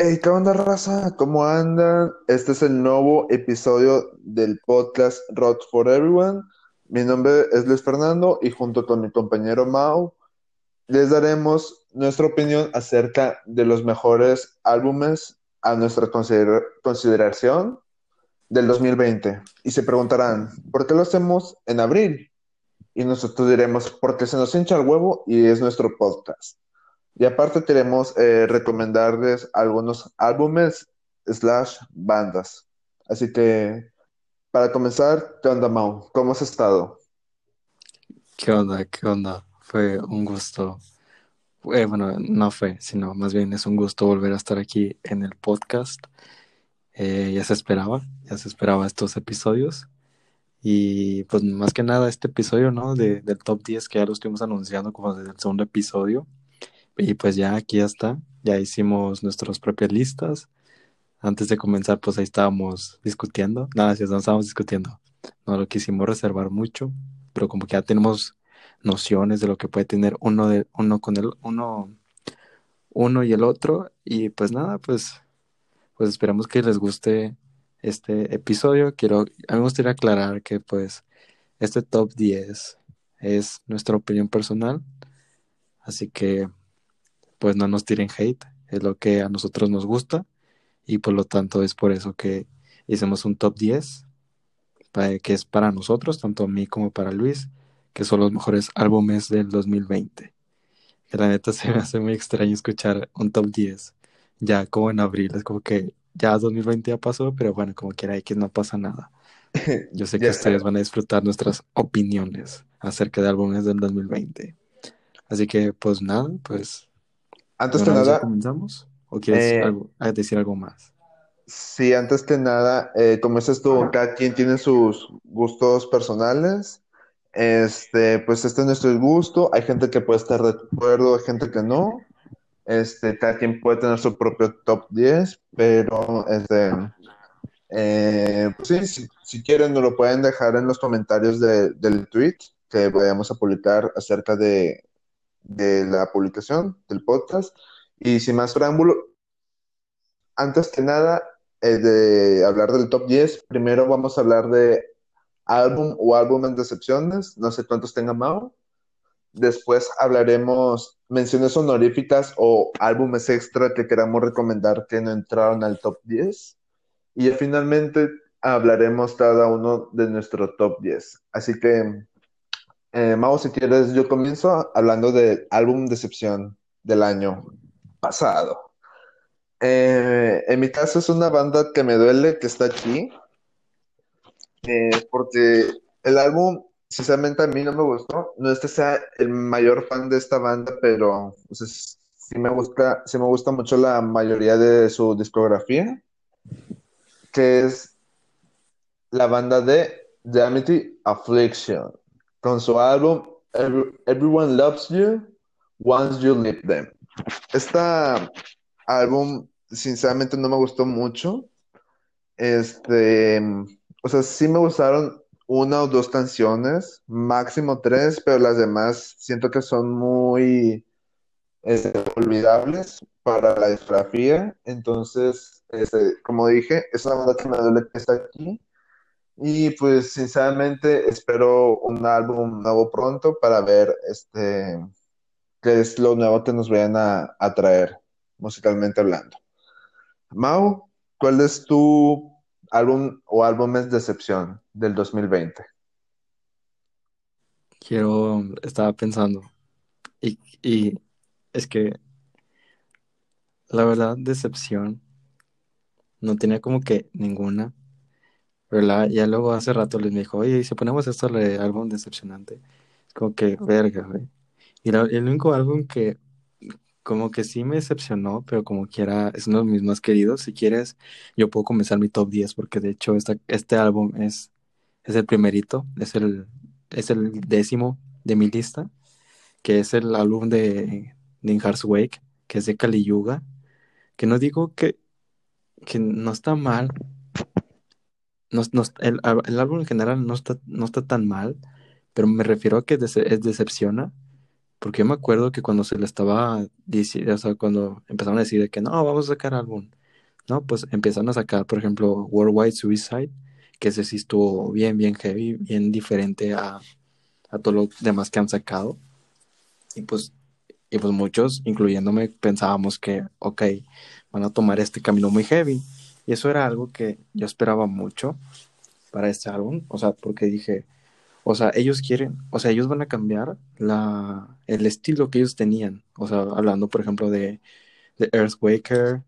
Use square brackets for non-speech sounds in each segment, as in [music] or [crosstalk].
Hey, ¿qué onda, raza? ¿Cómo andan? Este es el nuevo episodio del podcast Rock for Everyone. Mi nombre es Luis Fernando y junto con mi compañero Mau les daremos nuestra opinión acerca de los mejores álbumes a nuestra consider- consideración del 2020. Y se preguntarán, ¿por qué lo hacemos en abril? Y nosotros diremos, porque se nos hincha el huevo y es nuestro podcast. Y aparte queremos eh, recomendarles algunos álbumes slash bandas. Así que, para comenzar, ¿qué onda, Mau? ¿Cómo has estado? ¿Qué onda? ¿Qué onda? Fue un gusto. Eh, bueno, no fue, sino más bien es un gusto volver a estar aquí en el podcast. Eh, ya se esperaba, ya se esperaba estos episodios. Y pues más que nada este episodio, ¿no? De, del top 10 que ya lo estuvimos anunciando como desde el segundo episodio. Y pues ya aquí ya está, ya hicimos nuestras propias listas. Antes de comenzar, pues ahí estábamos discutiendo. Nada, si no estábamos discutiendo. No lo quisimos reservar mucho, pero como que ya tenemos nociones de lo que puede tener uno de uno con el uno uno y el otro y pues nada pues pues esperamos que les guste este episodio quiero a mí me gustaría aclarar que pues este top 10 es nuestra opinión personal así que pues no nos tiren hate es lo que a nosotros nos gusta y por lo tanto es por eso que hicimos un top 10 para, que es para nosotros tanto a mí como para Luis que son los mejores álbumes del 2020. Que la neta [laughs] se me hace muy extraño escuchar un top 10 ya como en abril. Es como que ya 2020 ya pasó, pero bueno, como quiera, X no pasa nada. [laughs] Yo sé que ustedes van a disfrutar nuestras opiniones acerca de álbumes del 2020. Así que, pues nada, pues. Antes ¿de que nada, comenzamos? ¿O quieres eh, algo, decir algo más? sí, antes que nada, eh, como dices tú, cada quien tiene sus gustos personales. Este, pues este es nuestro gusto. Hay gente que puede estar de acuerdo, hay gente que no. Este, cada quien puede tener su propio top 10, pero este, eh, pues sí, si, si quieren, nos lo pueden dejar en los comentarios de- del tweet que vayamos a publicar acerca de, de la publicación del podcast. Y sin más preámbulo, antes que nada eh, de hablar del top 10, primero vamos a hablar de álbum o álbumes decepciones. No sé cuántos tenga Mao. Después hablaremos menciones honoríficas o álbumes extra que queramos recomendar que no entraron al top 10. Y finalmente hablaremos cada uno de nuestro top 10. Así que, eh, Mau, si quieres, yo comienzo hablando del álbum decepción del año pasado. Eh, en mi caso es una banda que me duele que está aquí, eh, porque el álbum, sinceramente, a mí no me gustó. No es que sea el mayor fan de esta banda, pero sí me gusta, sí me gusta mucho la mayoría de su discografía, que es la banda de Damity Affliction, con su álbum Every- Everyone Loves You Once You Leave Them. Este álbum, sinceramente, no me gustó mucho. Este, o sea, sí me gustaron una o dos canciones, máximo tres, pero las demás siento que son muy este, olvidables para la discografía. Entonces, este, como dije, es una banda que me duele que está aquí. Y pues, sinceramente, espero un álbum nuevo pronto para ver este, qué es lo nuevo que nos vayan a, a traer, musicalmente hablando. Mau, ¿cuál es tu álbum o álbumes de excepción del 2020? Quiero, estaba pensando, y, y es que la verdad, decepción, no tenía como que ninguna. Pero la- ya luego hace rato les me dijo, oye, ¿y si ponemos esto de álbum decepcionante? Es como que, verga, güey. Y la- el único álbum que como que sí me decepcionó, pero como quiera, es uno de mis más queridos. Si quieres, yo puedo comenzar mi top 10, porque de hecho esta- este álbum es, es el primerito, es el, es el décimo de mi lista, que es el álbum de, de In Heart's Wake, que es de Kali Yuga, que no digo que, que no está mal, no, no- el, el álbum en general no está, no está tan mal, pero me refiero a que es decepciona Porque yo me acuerdo que cuando se le estaba diciendo, o sea, cuando empezaron a decir de que no, vamos a sacar álbum, ¿no? Pues empezaron a sacar, por ejemplo, Worldwide Suicide, que ese sí estuvo bien, bien heavy, bien diferente a, a todo lo demás que han sacado. Y pues, y pues muchos, incluyéndome, pensábamos que, ok, van a tomar este camino muy heavy. Y eso era algo que yo esperaba mucho para este álbum, o sea, porque dije, o sea, ellos quieren, o sea, ellos van a cambiar la, el estilo que ellos tenían, o sea, hablando, por ejemplo, de, de Earthquaker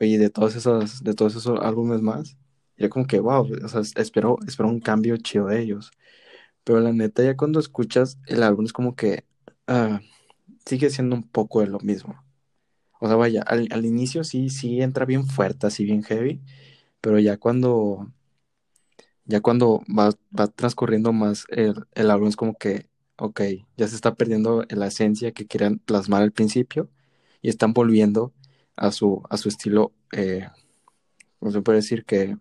y de todos esos, de todos esos álbumes más. Y era como que, wow, o sea, espero, espero un cambio chido de ellos. Pero la neta, ya cuando escuchas el álbum es como que ah, sigue siendo un poco de lo mismo. O sea, vaya, al, al inicio sí, sí entra bien fuerte, así bien heavy, pero ya cuando, ya cuando va, va transcurriendo más el, el álbum es como que, ok, ya se está perdiendo la esencia que querían plasmar al principio y están volviendo a su, a su estilo, eh, no se puede decir que,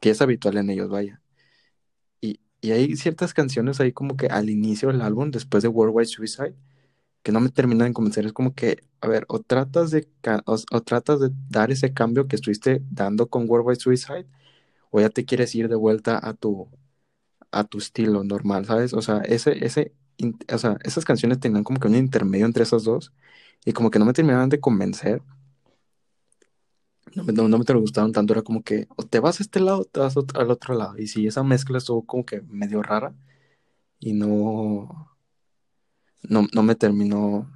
que es habitual en ellos, vaya. Y, y hay ciertas canciones ahí como que al inicio del álbum, después de Worldwide Suicide, que no me terminan de convencer. Es como que, a ver, o tratas de, o, tratas de dar ese cambio que estuviste dando con Worldwide Suicide, o ya te quieres ir de vuelta a tu, a tu estilo normal, ¿sabes? O sea, ese, ese, o sea, esas canciones tenían como que un intermedio entre esas dos, y como que no me terminaban de convencer. No me, no, me te gustaron tanto, era como que o te vas a este lado o te vas al otro lado. Y si esa mezcla estuvo como que medio rara y no, no, no me terminó,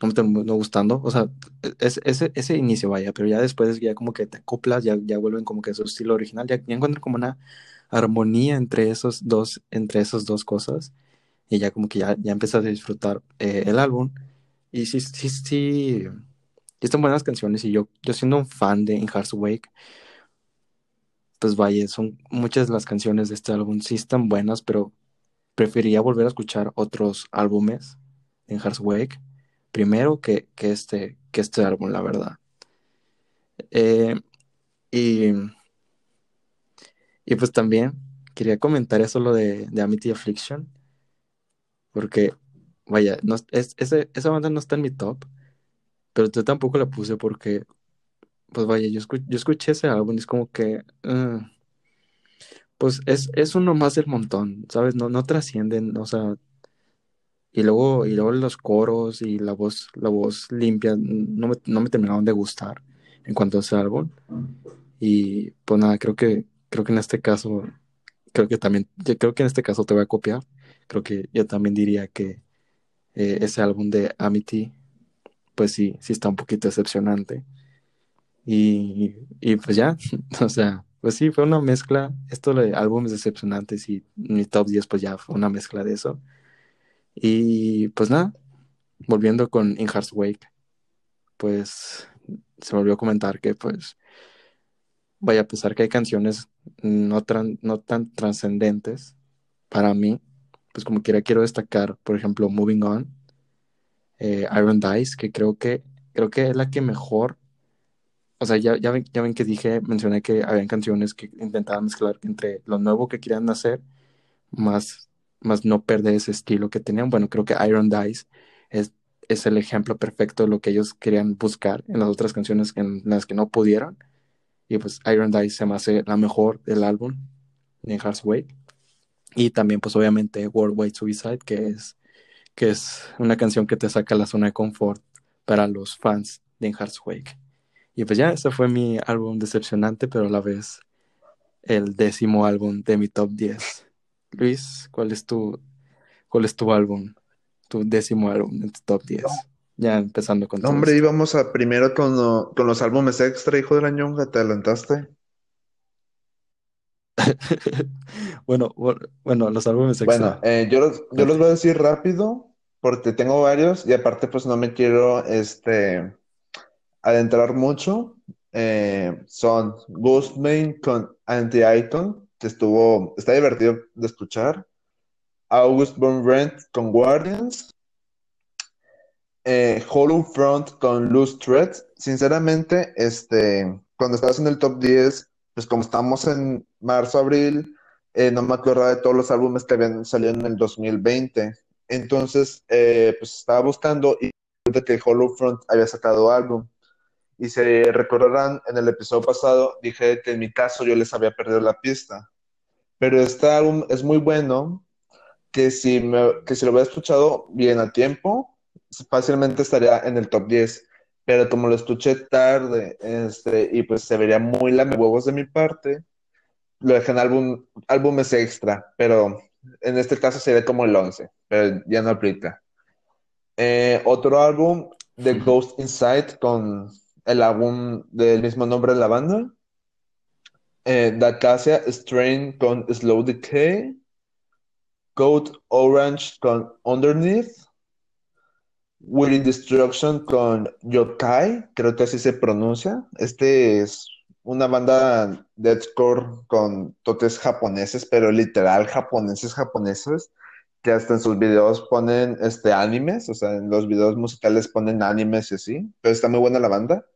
no me terminó gustando. O sea, es, ese, ese inicio vaya, pero ya después ya como que te acoplas, ya, ya vuelven como que a su estilo original, ya, ya encuentran como una armonía entre esos dos, entre esas dos cosas. Y ya como que ya, ya empiezas a disfrutar eh, el álbum. Y sí, sí, sí, están buenas canciones. Y yo, yo siendo un fan de In Hearts Wake, pues vaya, son muchas de las canciones de este álbum sí están buenas, pero preferiría volver a escuchar otros álbumes en Wake primero que, que, este, que este álbum, la verdad. Eh, y, y pues también quería comentar eso lo de, Amity Affliction, porque, vaya, no, es, ese, esa banda no está en mi top, pero yo tampoco la puse porque, pues vaya, yo, escuché, yo escuché ese álbum y es como que... Uh, pues es, es uno más del montón, ¿sabes? No, no trascienden, o sea, y luego, y luego los coros y la voz, la voz limpia no me, no me terminaron de gustar en cuanto a ese álbum. Y pues nada, creo que, creo que en este caso, creo que también, yo creo que en este caso te voy a copiar. Creo que yo también diría que eh, ese álbum de Amity, pues sí, sí está un poquito decepcionante. Y, y pues ya, [laughs] o sea, pues sí, fue una mezcla, esto de álbumes decepcionantes y mi top 10 pues ya fue una mezcla de eso. Y pues nada, volviendo con In Hearts Wake, pues se volvió a comentar que pues, vaya a pesar que hay canciones no, tran, no tan trascendentes para mí, pues como quiera quiero destacar, por ejemplo, Moving On, eh, Iron Dice, que creo que creo que es la que mejor o sea, ya, ya, ven, que dije, mencioné que habían canciones que intentaban mezclar entre lo nuevo que querían hacer, más, más no perder ese estilo que tenían. Bueno, creo que Iron Dice es, el ejemplo perfecto de lo que ellos querían buscar en las otras canciones en las que no pudieron. Y pues Iron Dice se me hace la mejor del álbum de Hearts Wake. Y también, pues obviamente, Worldwide Suicide, que es, que es una canción que te saca la zona de confort para los fans de Hearts Wake. Y pues ya, ese fue mi álbum decepcionante, pero a la vez el décimo álbum de mi top 10. Luis, ¿cuál es tu, cuál es tu álbum, tu décimo álbum en tu top 10? Ya empezando con no, Hombre, íbamos a primero con, lo, con los álbumes extra, hijo de la ñonga, ¿te adelantaste? [laughs] bueno, bueno, los álbumes extra. Bueno, eh, yo, los, yo los voy a decir rápido, porque tengo varios, y aparte pues no me quiero, este adentrar mucho eh, son Ghostman con Anti-Icon, que estuvo, está divertido de escuchar. August Von Rent con Guardians. Eh, Hollow Front con Loose Thread. Sinceramente, este, cuando estás en el top 10, pues como estamos en marzo, abril, eh, no me acuerdo de todos los álbumes que habían salido en el 2020. Entonces, pues estaba buscando y que Hollow Front había sacado álbum. Y si recordarán, en el episodio pasado dije que en mi caso yo les había perdido la pista. Pero este álbum es muy bueno, que si, me, que si lo hubiera escuchado bien a tiempo, fácilmente estaría en el top 10. Pero como lo escuché tarde este, y pues se vería muy lame huevos de mi parte, lo dejé en álbum, álbumes extra. Pero en este caso sería como el 11, pero ya no aplica. Eh, otro álbum, The Ghost Inside, con el álbum del mismo nombre de la banda. Eh, Dacacia Strain con Slow Decay. Code Orange con Underneath. Willing Destruction con Yokai, creo que así se pronuncia. Este es una banda deathcore con totes japoneses, pero literal japoneses japoneses, que hasta en sus videos ponen este animes, o sea, en los videos musicales ponen animes y así, pero está muy buena la banda.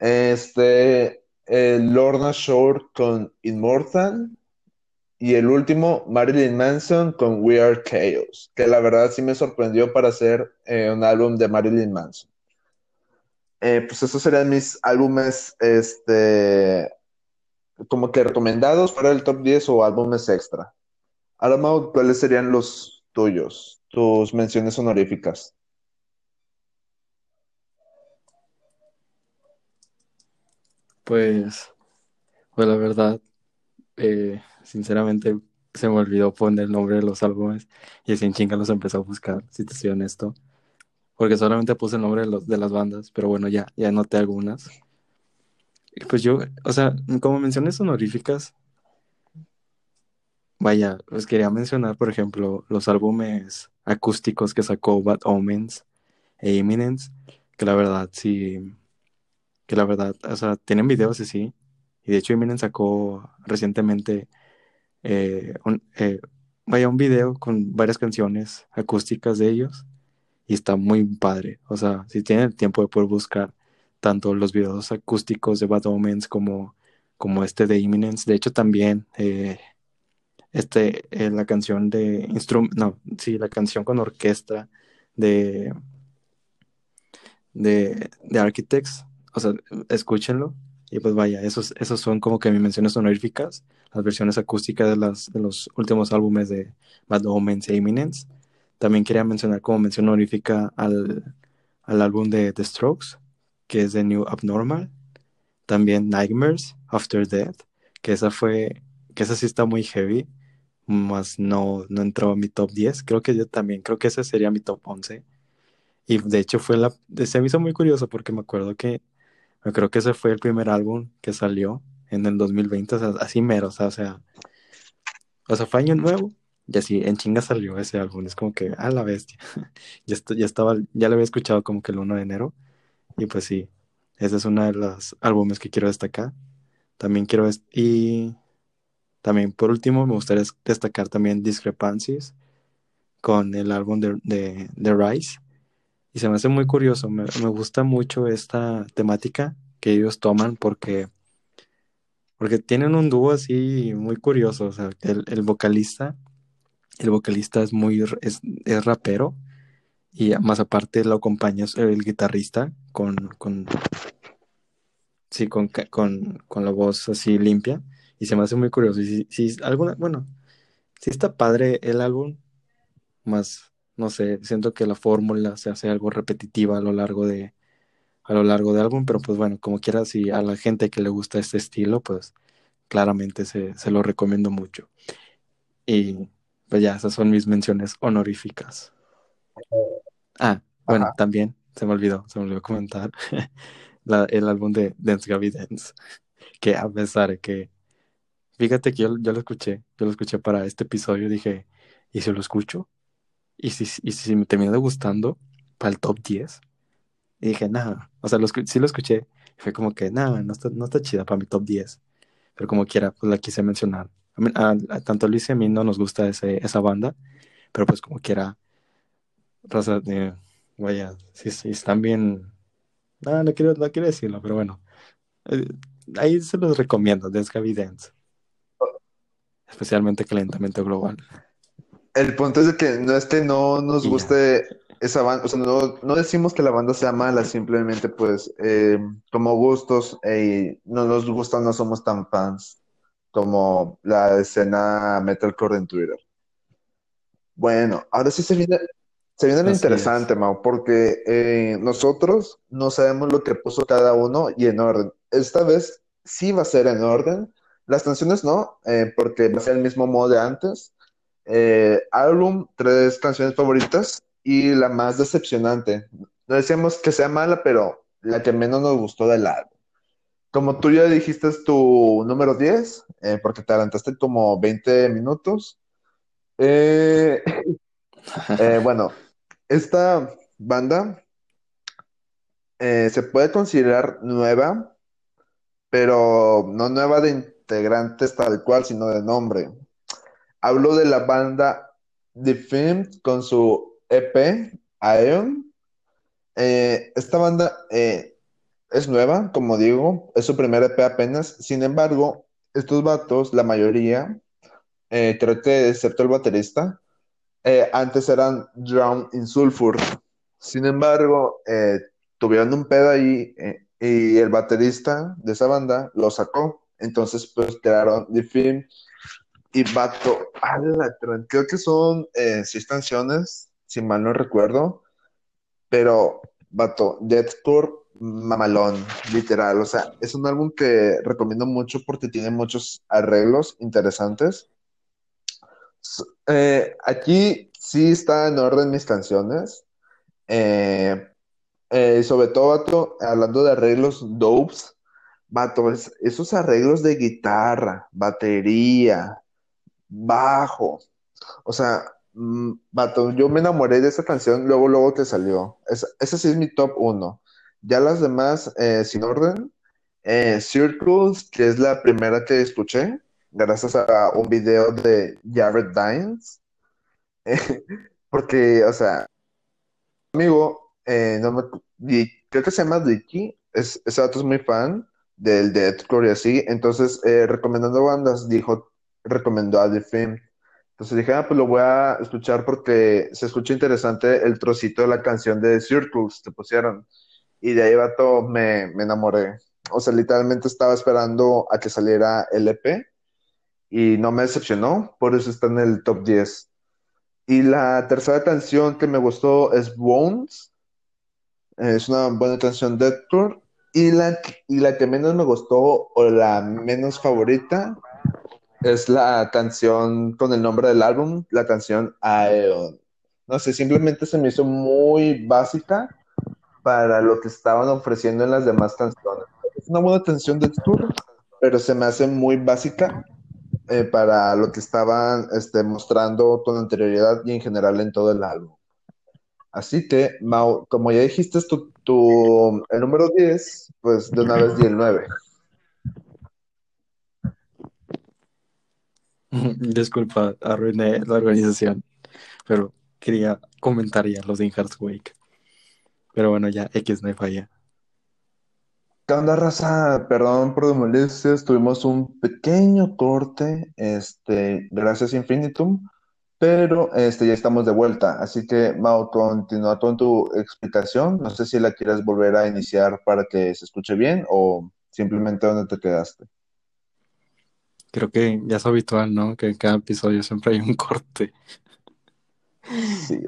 Este, Lorna Shore con Immortal. Y el último, Marilyn Manson con We Are Chaos, que la verdad sí me sorprendió para hacer eh, un álbum de Marilyn Manson. Eh, pues esos serían mis álbumes, este, como que recomendados para el top 10 o álbumes extra. Ahora, Mau, ¿cuáles serían los tuyos, tus menciones honoríficas? Pues, pues la verdad, eh, sinceramente se me olvidó poner el nombre de los álbumes y así en chinga los empecé a buscar, si te soy honesto. Porque solamente puse el nombre de, los, de las bandas, pero bueno, ya, ya anoté algunas. Pues yo, o sea, como menciones honoríficas, vaya, pues quería mencionar, por ejemplo, los álbumes acústicos que sacó Bad Omens e Imminence, que la verdad sí que la verdad, o sea, tienen videos así. Y de hecho, Eminem sacó recientemente eh, un, eh, vaya, un video con varias canciones acústicas de ellos. Y está muy padre. O sea, si tienen el tiempo de poder buscar tanto los videos acústicos de Bad Omens como, como este de Imminence. De hecho, también eh, este, la canción de instrumento, no, sí, la canción con orquesta de, de, de Architects o sea, escúchenlo. Y pues vaya, esos, esos son como que mis menciones honoríficas, las versiones acústicas de, las, de los últimos álbumes de Bad Omens e Imminence. También quería mencionar como mención honorífica al, al álbum de The Strokes, que es The New Abnormal. También Nightmares After Death, que esa fue, que esa sí está muy heavy, más no, no entró a mi top 10. Creo que yo también, creo que ese sería mi top 11. Y de hecho fue la, se me hizo muy curioso porque me acuerdo que yo creo que ese fue el primer álbum que salió en el 2020, o sea, así mero, o sea, o sea, fue año nuevo y así en chinga salió ese álbum, es como que, a la bestia, [laughs] ya, ya estaba, ya lo había escuchado como que el 1 de enero y pues sí, ese es uno de los álbumes que quiero destacar. También quiero, y también por último me gustaría destacar también Discrepancies con el álbum de, de, de Rise y se me hace muy curioso, me, gusta mucho esta temática que ellos toman porque, porque tienen un dúo así muy curioso. O sea, el, vocalista, el vocalista es muy, es, rapero y más aparte lo acompaña el guitarrista con, con, sí, con, con, con la voz así limpia y se me hace muy curioso. Y si, si alguna, bueno, si está padre el álbum, más no sé, siento que la fórmula se hace algo repetitiva a lo largo de a lo largo del álbum, pero pues bueno, como quiera, si a la gente que le gusta este estilo, pues claramente se, lo recomiendo mucho. Y pues ya, esas son mis menciones honoríficas. Ah, bueno, también se me olvidó, se me olvidó comentar [laughs] el álbum de Dance Gaby Dance, que a pesar de que, fíjate que yo, yo lo escuché, yo lo escuché para este episodio, dije, ¿y si lo escucho? Y si, y si me terminó gustando para el top 10, y dije, nada, o sea, lo, sí lo escuché, fue como que, nada, no está, no está chida para mi top 10, pero como quiera, pues la quise mencionar. A, tanto Luis y a mí no nos gusta ese, esa banda, pero pues como quiera, raza, de vaya, si, si están bien, no, no quiero, no quiero decirlo, pero bueno, eh, ahí se los recomiendo, Dance, especialmente Calentamiento Global. El punto es de que no es que no nos guste esa banda, o sea, no, no decimos que la banda sea mala, simplemente pues eh, como gustos, eh, no nos gusta, no somos tan fans como la escena metalcore en Twitter. Bueno, ahora sí se viene, se viene lo Así interesante, es. Mau, porque eh, nosotros no sabemos lo que puso cada uno y en orden. Esta vez sí va a ser en orden. Las canciones no, eh, porque va a ser el mismo modo de antes. Eh, álbum, tres canciones favoritas y la más decepcionante. No decíamos que sea mala, pero la que menos nos gustó del álbum. Como tú ya dijiste es tu número 10, eh, porque te adelantaste como 20 minutos. [laughs] Eh, bueno, esta banda se puede considerar nueva, pero no nueva de integrantes tal cual, sino de nombre. Hablo de la banda The Film con su EP, Aeon. Eh, esta banda eh, es nueva, como digo, es su primer EP apenas. Sin embargo, estos vatos, la mayoría, eh, creo que excepto el baterista, antes eran Drown in Sulfur. Sin embargo, tuvieron un pedo ahí y el baterista de esa banda lo sacó. Entonces, pues crearon The Film y Vato. ala, creo que son eh, seis canciones, si mal no recuerdo. Pero, Vato, Deathcore mamalón, literal. O sea, es un álbum que recomiendo mucho porque tiene muchos arreglos interesantes. Eh, aquí sí está en orden mis canciones. Eh, sobre todo, vato, hablando de arreglos dopes, vato, es- esos arreglos de guitarra, batería, bajo, o sea, mm, vato, yo me enamoré de esa canción luego, luego que salió. Es, ese sí es mi top uno. Ya las demás, eh, sin orden, eh, Circles, que es la primera que escuché, gracias a un video de Jared Dines, [laughs] porque, o sea, amigo, eh, no me, creo que se llama Dicky, es, ese vato es muy fan del deathcore y así, entonces recomendando bandas, dijo, recomendó a The Film. Entonces dije, ah, pues lo voy a escuchar porque se escucha interesante el trocito de la canción de Circles que pusieron. Y de ahí, vato, me, me enamoré. O sea, literalmente estaba esperando a que saliera el EP y no me decepcionó, por eso está en el top 10. Y la tercera canción que me gustó es Bones, es una buena canción de deathcore. Y la, y la que menos me gustó o la menos favorita es la canción con el nombre del álbum, la canción Aeon. No sé, simplemente se me hizo muy básica para lo que estaban ofreciendo en las demás canciones. Es una buena canción de tour, pero se me hace muy básica eh, para lo que estaban este, mostrando con anterioridad y en general en todo el álbum. Así que, Mau, como ya dijiste tu, tu, el número 10, pues de una vez di el 9. [laughs] Disculpa, arruiné la organización, pero quería comentar ya los de Hearts Wake. Pero bueno, ya X hay falla. ¿Qué onda, raza? Perdón por las molestias, tuvimos un pequeño corte, este, gracias Infinitum, pero este, ya estamos de vuelta. Así que, Mau, continúa con tu explicación. No sé si la quieres volver a iniciar para que se escuche bien o simplemente donde te quedaste. Creo que ya es habitual, ¿no? Que en cada episodio siempre hay un corte. Sí,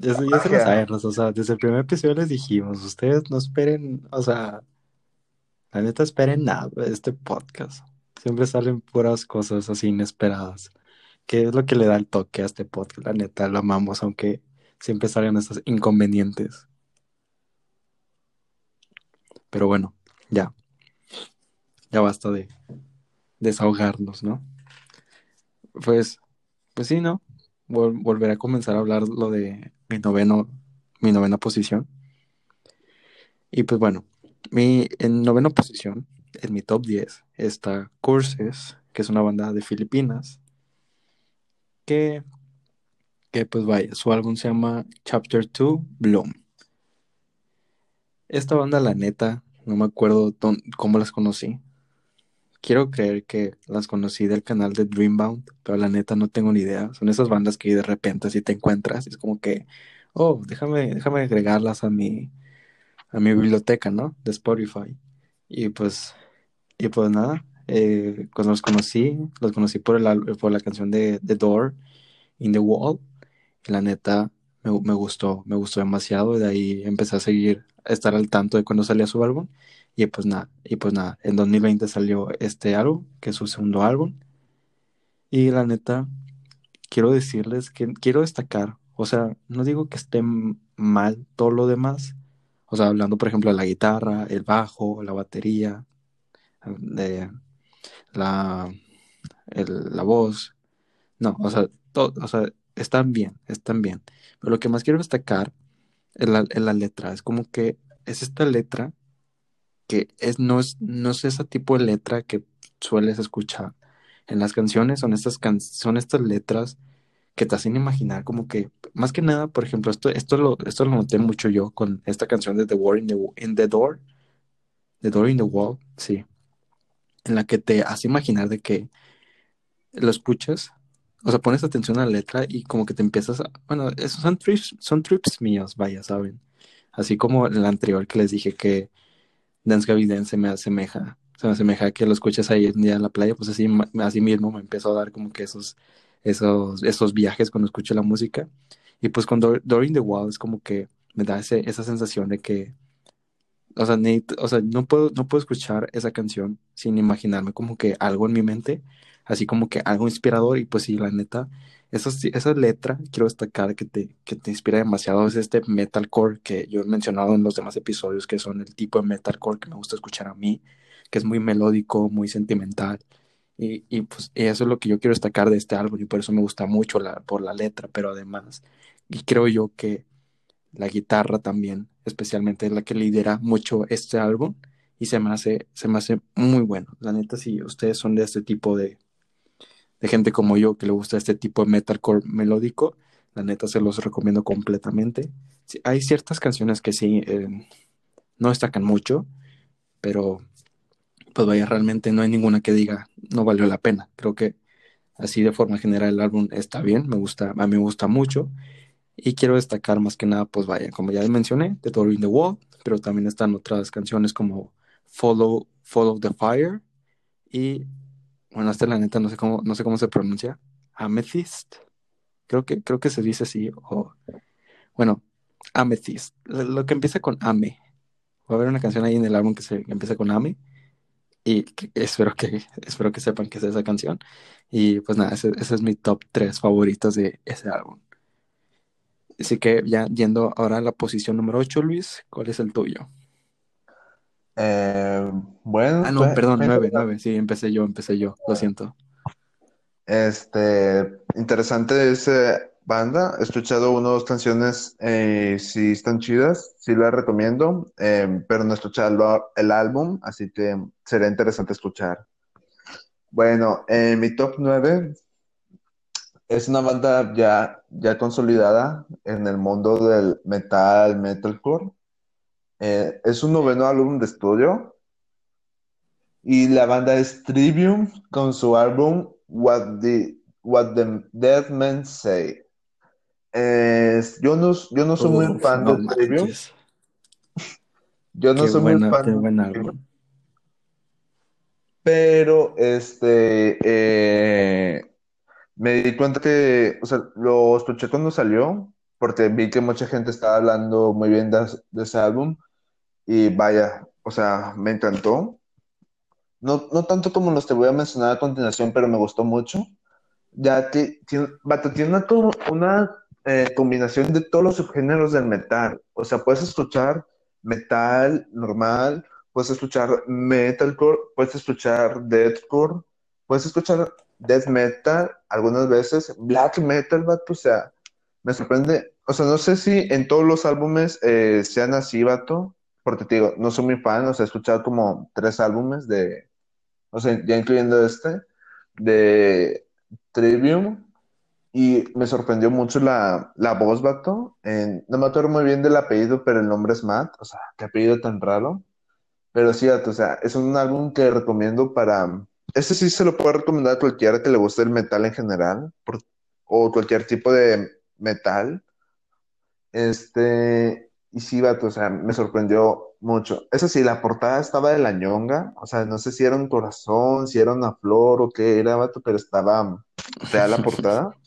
Ya, se- ya se lo saben, o sea, desde el primer episodio les dijimos, ustedes no esperen, o sea, la neta esperen nada de este podcast. Siempre salen puras cosas así inesperadas, que es lo que le da el toque a este podcast, la neta, lo amamos, aunque siempre salgan estos inconvenientes. Pero bueno, ya, ya basta de desahogarnos, ¿no? Pues, pues sí, ¿no? Vol- volveré a comenzar a hablar lo de mi noveno, mi novena posición. Y pues bueno, mi, en novena posición, en mi top 10, está Curses, que es una banda de Filipinas, que, que pues vaya, su álbum se llama Chapter 2 Bloom. Esta banda, la neta, no me acuerdo cómo las conocí. Quiero creer que las conocí del canal de Dreambound, pero la neta no tengo ni idea. Son esas bandas que de repente si te encuentras, es como que, oh, déjame, déjame agregarlas a mi, a mi biblioteca, ¿no? De Spotify. Y pues, y pues nada, eh, cuando los conocí, los conocí por, el, por la canción de The Door, In the Wall. Y la neta, me, me gustó, me gustó demasiado. Y de ahí empecé a seguir, a estar al tanto de cuando salía su álbum. Y pues nada, y pues nada, en 2020 salió este álbum, que es su segundo álbum. Y la neta, quiero decirles que quiero destacar, o sea, no digo que esté mal todo lo demás, o sea, hablando por ejemplo de la guitarra, el bajo, la batería, de la, la voz, no, o sea, todo, o sea, están bien, están bien. Pero lo que más quiero destacar es la, es la letra, es como que es esta letra que es, no, es, no es ese tipo de letra que sueles escuchar en las canciones, son estas, can son estas letras que te hacen imaginar como que, más que nada, por ejemplo, esto, esto, lo, esto lo noté mucho yo con esta canción de The War in the, in the Door, The Door in the Wall, sí, en la que te hace imaginar de que lo escuchas, o sea, pones atención a la letra y como que te empiezas a, bueno, esos son trips, son trips míos, vaya, ¿saben? Así como el anterior que les dije que Dance Dance se me asemeja, se me asemeja que lo escuches ahí un día en la playa, pues así, mismo me empezó a dar como que esos, esos, esos viajes cuando escucho la música. Y pues con During the Wall es como que me da ese, esa sensación de que, o sea, o sea, no, puedo, no puedo escuchar esa canción sin imaginarme como que algo en mi mente, así como que algo inspirador y pues sí, la neta, esa, esa letra quiero destacar que te, que te inspira demasiado, es este metalcore que yo he mencionado en los demás episodios, que son el tipo de metalcore que me gusta escuchar a mí, que es muy melódico, muy sentimental. Y, y pues eso es lo que yo quiero destacar de este álbum y por eso me gusta mucho la, por la letra, pero además, y creo yo que la guitarra también, especialmente es la que lidera mucho este álbum y se me hace, se me hace muy bueno. La neta, si ustedes son de este tipo de, gente como yo que le gusta este tipo de metalcore melódico, la neta se los recomiendo completamente. Hay ciertas canciones que sí eh, no destacan mucho, pero pues vaya, realmente no hay ninguna que diga no valió la pena. Creo que así de forma general el álbum está bien, me gusta, a mí me gusta mucho. Y quiero destacar más que nada, pues vaya, como ya mencioné, The Door in the Wall, pero también están otras canciones como Follow, Follow the Fire y bueno, hasta la neta no sé cómo, no sé cómo se pronuncia, Amethyst, creo que, creo que se dice así, o bueno, Amethyst, lo que empieza con Ame. Va a haber una canción ahí en el álbum que, se, empieza con Ame y espero que, espero que sepan que es esa canción. Y pues nada, ese, ese es mi top 3 favoritos de ese álbum. Así que ya yendo ahora a la posición número 8, Luis, ¿cuál es el tuyo? Eh, bueno. Ah, no, pues, perdón, nueve, nueve. Sí, empecé yo, empecé yo. Lo siento. Este, interesante esa banda. He escuchado una o dos canciones, eh, si están chidas, sí las recomiendo, eh, pero no he escuchado el álbum, así que sería interesante escuchar. Bueno, en mi top 9 es una banda ya, ya consolidada en el mundo del metal, metalcore. Eh, es un noveno álbum de estudio. Y la banda es Trivium con su álbum What the, What the Dead Men Say. yo, no, yo no soy muy fan de Trivium. [laughs] Yo no soy muy fan de Pero este eh, me di cuenta que, o sea, lo escuché cuando salió, porque vi que mucha gente estaba hablando muy bien de ese álbum. Y vaya, o sea, me encantó. No, no tanto como los te voy a mencionar a continuación, pero me gustó mucho. Ya que tiene, tiene una, una eh, combinación de todos los subgéneros del metal. O sea, puedes escuchar metal normal, puedes escuchar metalcore, puedes escuchar deathcore, puedes escuchar death metal algunas veces, black metal, vato, o sea, me sorprende. O sea, no sé si en todos los álbumes eh, sean así, vato, porque te digo, no soy muy fan, o sea, he escuchado como tres álbumes de, o sea, ya incluyendo este, de Trivium, y me sorprendió mucho la, la voz, vato. no me acuerdo muy bien del apellido, pero el nombre es Matt, o sea, qué apellido tan raro. Pero sí, o sea, es un álbum que recomiendo para, este sí se lo puedo recomendar a cualquiera que le guste el metal en general, o cualquier tipo de metal. Este, y sí, vato, o sea, me sorprendió mucho. Eso sí, la portada estaba de la ñonga, o sea, no sé si era un corazón, si era una flor o qué era, vato, pero estaba fea la portada. [laughs]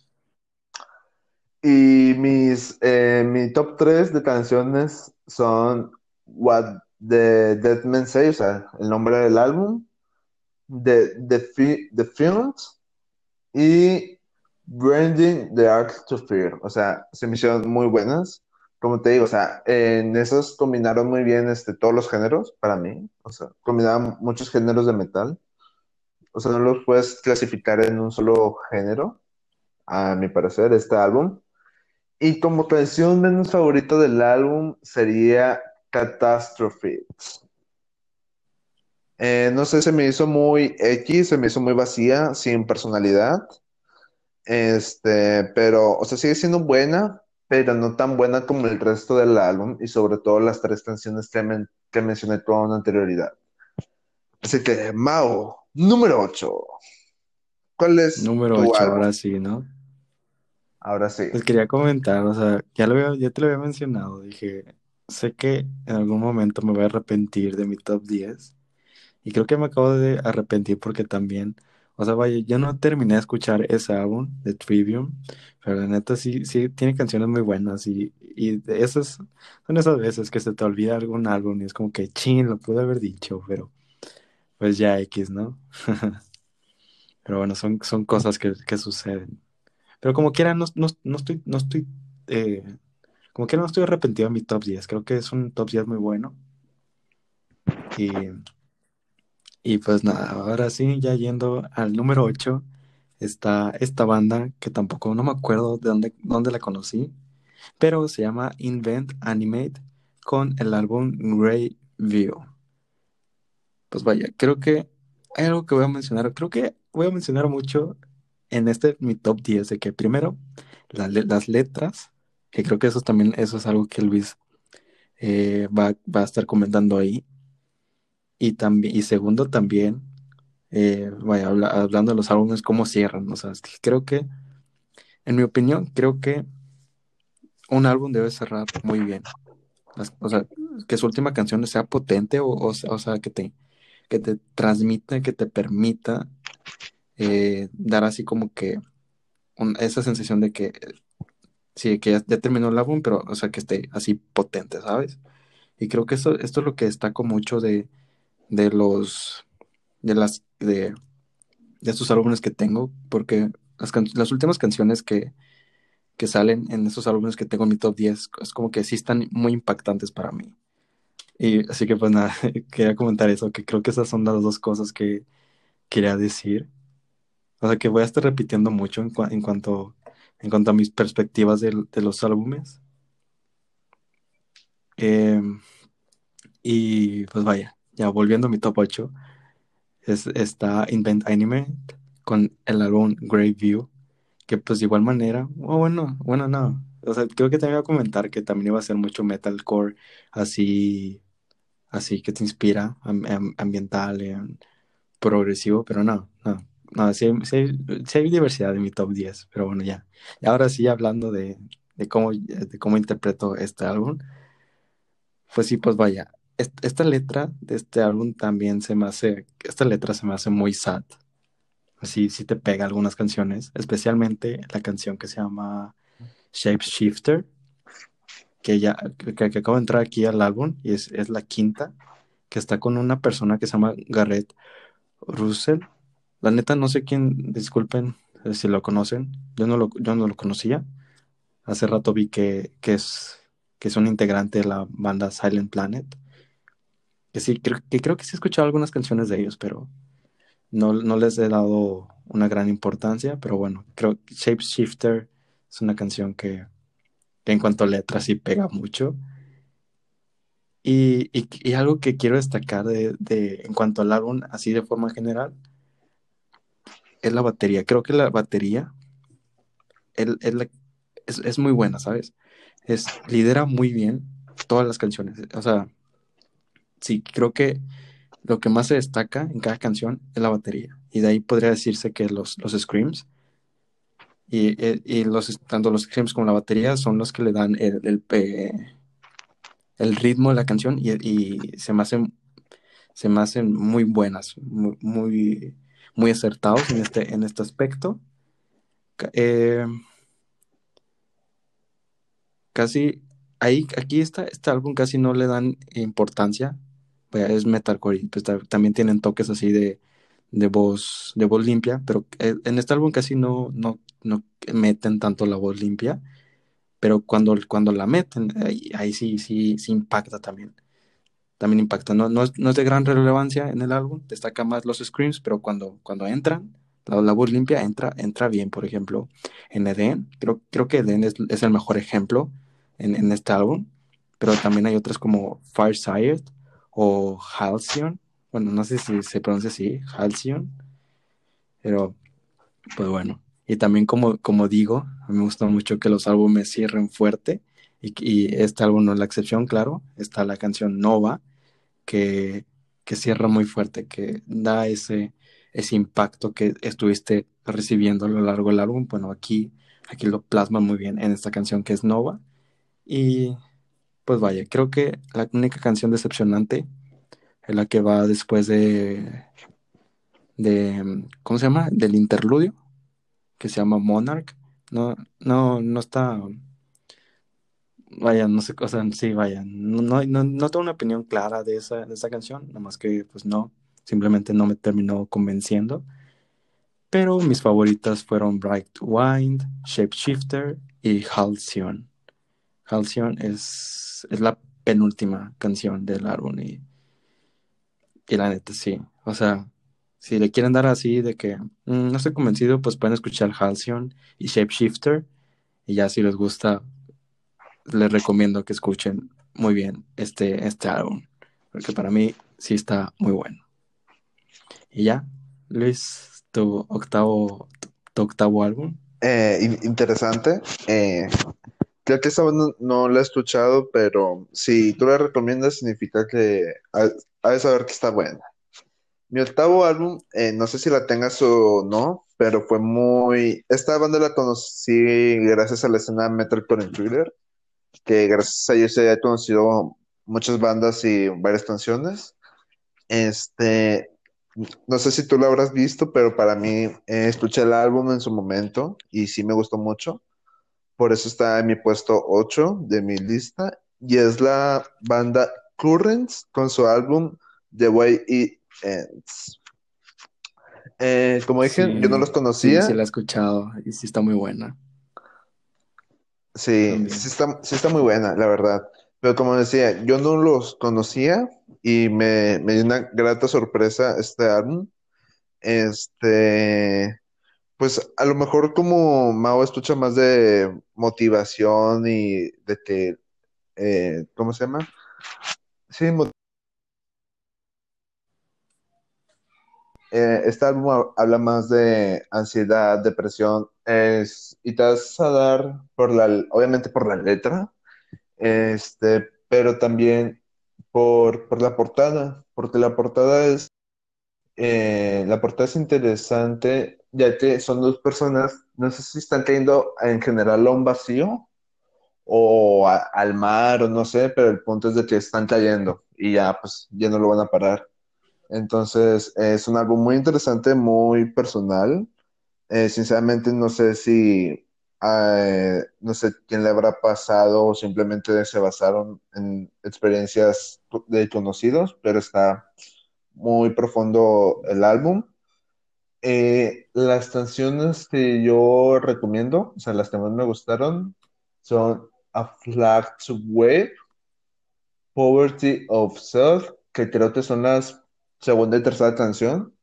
Y mis, eh, mi top 3 de canciones son What the Dead Men Say, o sea, el nombre del álbum, The, the, the Films y Branding the Art to Fear. O sea, se me hicieron muy buenas. Como te digo, o sea, en esos combinaron muy bien este, todos los géneros para mí. O sea, combinaban muchos géneros de metal. O sea, no los puedes clasificar en un solo género, a mi parecer, este álbum. Y como canción menos favorita del álbum sería Catastrophe. Eh, no sé, se me hizo muy X, se me hizo muy vacía, sin personalidad. Este, pero, o sea, sigue siendo buena, pero no tan buena como el resto del álbum y sobre todo las tres canciones que, men- que mencioné con anterioridad. Así que, Mao, número 8. ¿Cuál es Número tu 8, álbum? ahora sí, ¿no? Ahora sí. Pues quería comentar, o sea, ya lo había- ya te lo había mencionado, dije, sé que en algún momento me voy a arrepentir de mi top 10 y creo que me acabo de arrepentir porque también, o sea, vaya, yo no terminé de escuchar ese álbum de Trivium, pero la neta sí, sí tiene canciones muy buenas y, y esas son esas veces que se te olvida algún álbum y es como que, chin, lo pude haber dicho, pero pues ya X, ¿no? [laughs] Pero bueno, son, son cosas que, que suceden. Pero como quiera, no, no, no estoy, no estoy, eh, como quiera, no estoy arrepentido de mi top 10. Creo que es un top 10 muy bueno. Y, y pues nada, ahora sí, ya yendo al número 8, está esta banda que tampoco no me acuerdo de dónde, dónde la conocí, pero se llama Invent Animate con el álbum Grey View. Pues vaya, creo que hay algo que voy a mencionar. Creo que voy a mencionar mucho en este mi top 10 de que primero las letras, que creo que eso también eso es algo que Luis eh, va, va a estar comentando ahí. Y también, y segundo también, eh, vaya, habla- hablando de los álbumes, cómo cierran. O sea, creo que, en mi opinión, creo que un álbum debe cerrar muy bien. O sea, que su última canción sea potente o, o, sea, que te, que te transmita, que te permita eh, dar así como que esa sensación de que sí, que ya, ya terminó el álbum, pero o sea que esté así potente, ¿sabes? Y creo que esto, esto es lo que destaco mucho de, de los de las de, de estos álbumes que tengo, porque las, las últimas canciones que, que salen en esos álbumes que tengo en mi top 10 es como que sí están muy impactantes para mí. Y así que pues nada, [laughs] quería comentar eso, que creo que esas son las dos cosas que quería decir. O sea, que voy a estar repitiendo mucho en, cua- en cuanto, en cuanto a mis perspectivas del- de, los álbumes. Eh, y pues vaya, ya volviendo a mi top 8, es, está Invent Anime con el álbum Grey View, que pues de igual manera, oh, bueno, bueno, no. O sea, creo que también iba a comentar que también iba a ser mucho metalcore, así, así que te inspira, am- am- ambiental, em, progresivo, pero no, no, no, sí, sí sí hay diversidad en mi top 10, pero bueno, ya. Y ahora sí, hablando de, de cómo, de cómo interpreto este álbum, pues sí, pues vaya, esta letra de este álbum también se me hace, esta letra se me hace muy sad, así sí te pega algunas canciones, especialmente la canción que se llama Shapeshifter, que ya, que, que de entrar aquí al álbum y es, es la quinta, que está con una persona que se llama Garrett Russell. La neta, no sé quién, disculpen eh, si lo conocen. Yo no lo, yo no lo conocía. Hace rato vi que, que, es, que es un integrante de la banda Silent Planet. Que sí, creo, que creo que sí he escuchado algunas canciones de ellos, pero no, no les he dado una gran importancia. Pero bueno, creo que Shapeshifter es una canción que, que en cuanto a letras sí pega mucho. Y, y, y algo que quiero destacar de, de, en cuanto al álbum, así de forma general, es la batería. Creo que la batería él, él es, es, muy buena, ¿sabes? Es, lidera muy bien todas las canciones. O sea, sí, creo que lo que más se destaca en cada canción es la batería. Y de ahí podría decirse que los, los screams y, y los, tanto los screams como la batería son los que le dan el, el, ritmo de la canción y, y, se me hacen se me hacen muy buenas, muy, muy, muy acertados en este, en este aspecto. Eh, casi ahí, aquí está, este álbum casi no le dan importancia. Pues, es metalcore, pues, también tienen toques así de, de voz, de voz limpia, pero eh, en este álbum casi no, no, no meten tanto la voz limpia, pero cuando, cuando la meten, ahí, ahí sí, sí, sí impacta también. También impacta. No, no, es, no es de gran relevancia en el álbum, destaca más los screams, pero cuando, cuando entran, la, la, voz limpia entra, entra bien. Por ejemplo, en Eden, creo, creo que Eden es, es el mejor ejemplo en, en, este álbum, pero también hay otras como Fireside o Halcyon. Bueno, no sé si se pronuncia así, Halcyon, pero pues bueno. Y también como, como digo, me gusta mucho que los álbumes cierren fuerte y, este álbum no es la excepción, claro. Está la canción Nova, que, que cierra muy fuerte, que da ese, ese impacto que estuviste recibiendo a lo largo del álbum. Bueno, aquí, aquí lo plasma muy bien en esta canción que es Nova. Y pues vaya, creo que la única canción decepcionante es la que va después de, de ¿cómo se llama? Del interludio, que se llama Monarch. No, no, no está vaya, no sé, o sea, sí, vaya, no, no, no, no tengo una opinión clara de esa, de esa canción, nada más que, pues no, simplemente no me terminó convenciendo. Pero mis favoritas fueron Bright Wind, Shapeshifter y Halcyon. Halcyon es, es la penúltima canción del álbum y, y la neta, sí, o sea, si le quieren dar así de que mm, no estoy convencido, pues pueden escuchar Halcyon y Shapeshifter y ya si les gusta, les recomiendo que escuchen muy bien este, este álbum, porque para mí sí está muy bueno. Y ya, Luis, tu octavo, tu octavo álbum. Eh, interesante. Eh, creo que esta no, no, la he escuchado, pero si tú la recomiendas, significa que has de saber que está buena. Mi octavo álbum, eh, no sé si la tengas o no, pero fue muy. Esta banda la conocí gracias a la escena Metalcore en Twitter que gracias a ellos ha conocido muchas bandas y varias canciones. Este, no sé si tú lo habrás visto, pero para mí eh, escuché el álbum en su momento y sí me gustó mucho. Por eso está en mi puesto 8 de mi lista. Y es la banda Currents con su álbum The Way It Ends. Eh, como dije, Sí, yo no los conocía. sí, sí la he escuchado y sí está muy buena Sí, sí está, sí está muy buena, la verdad. Pero como decía, yo no los conocía y me, me dio una grata sorpresa este álbum. Este, pues a lo mejor como Mao escucha más de motivación y de que, eh, ¿cómo se llama? Sí, eh, este álbum ha- habla más de ansiedad, depresión, es, y te vas a dar por la, obviamente por la letra, este, pero también por, por la portada, porque la portada es, eh, la portada es interesante, ya que son dos personas, no sé si están cayendo en general a un vacío o a- al mar o no sé, pero el punto es de que están cayendo y ya pues ya no lo van a parar. Entonces es un álbum muy interesante, muy personal. Eh, sinceramente no sé si, eh, no sé quién le habrá pasado o simplemente se basaron en experiencias de conocidos, pero está muy profundo el álbum. Eh, las canciones que yo recomiendo, o sea, las que más me gustaron, son A Flag to Wave, Poverty of Self, que creo que son las segunda y tercera canción,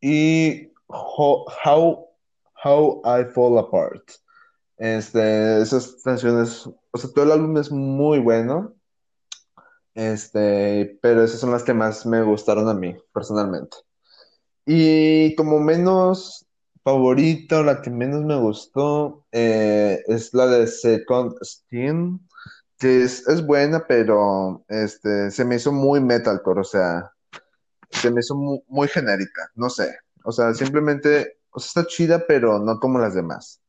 y How, How, How I Fall Apart. Este, esas canciones, o sea, todo el álbum es muy bueno, este, pero esas son las que más me gustaron a mí, personalmente. Y como menos favorita, o la que menos me gustó, eh, es la de Second Skin, que es, es buena, pero este, se me hizo muy metalcore, o sea, se me hizo mu- muy, genérica, no sé. O sea, simplemente, está chida, pero no como las demás.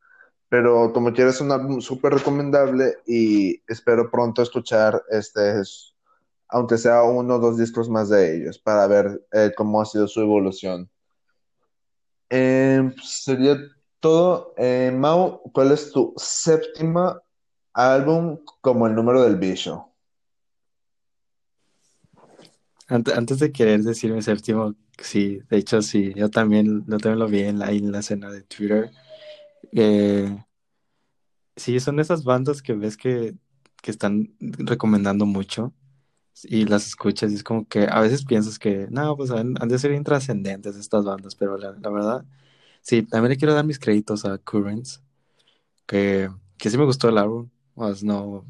Pero como quieras, es un álbum súper recomendable y espero pronto escuchar este, es- aunque sea uno o dos discos más de ellos, para ver eh, cómo ha sido su evolución. Eh, sería todo. Eh, Mau, ¿cuál es tu séptima álbum como el número del bicho? Ante- Antes de querer decir mi séptimo, sí, de hecho sí, yo también, yo también lo vi en la, en la escena de Twitter. Eh, sí, son esas bandas que ves que, que están recomendando mucho y las escuchas y es como que a veces piensas que, no, pues han, de ser intrascendentes estas bandas, pero la, verdad, sí, también le quiero dar mis créditos a Currents, que, que sí me gustó el álbum, pues no,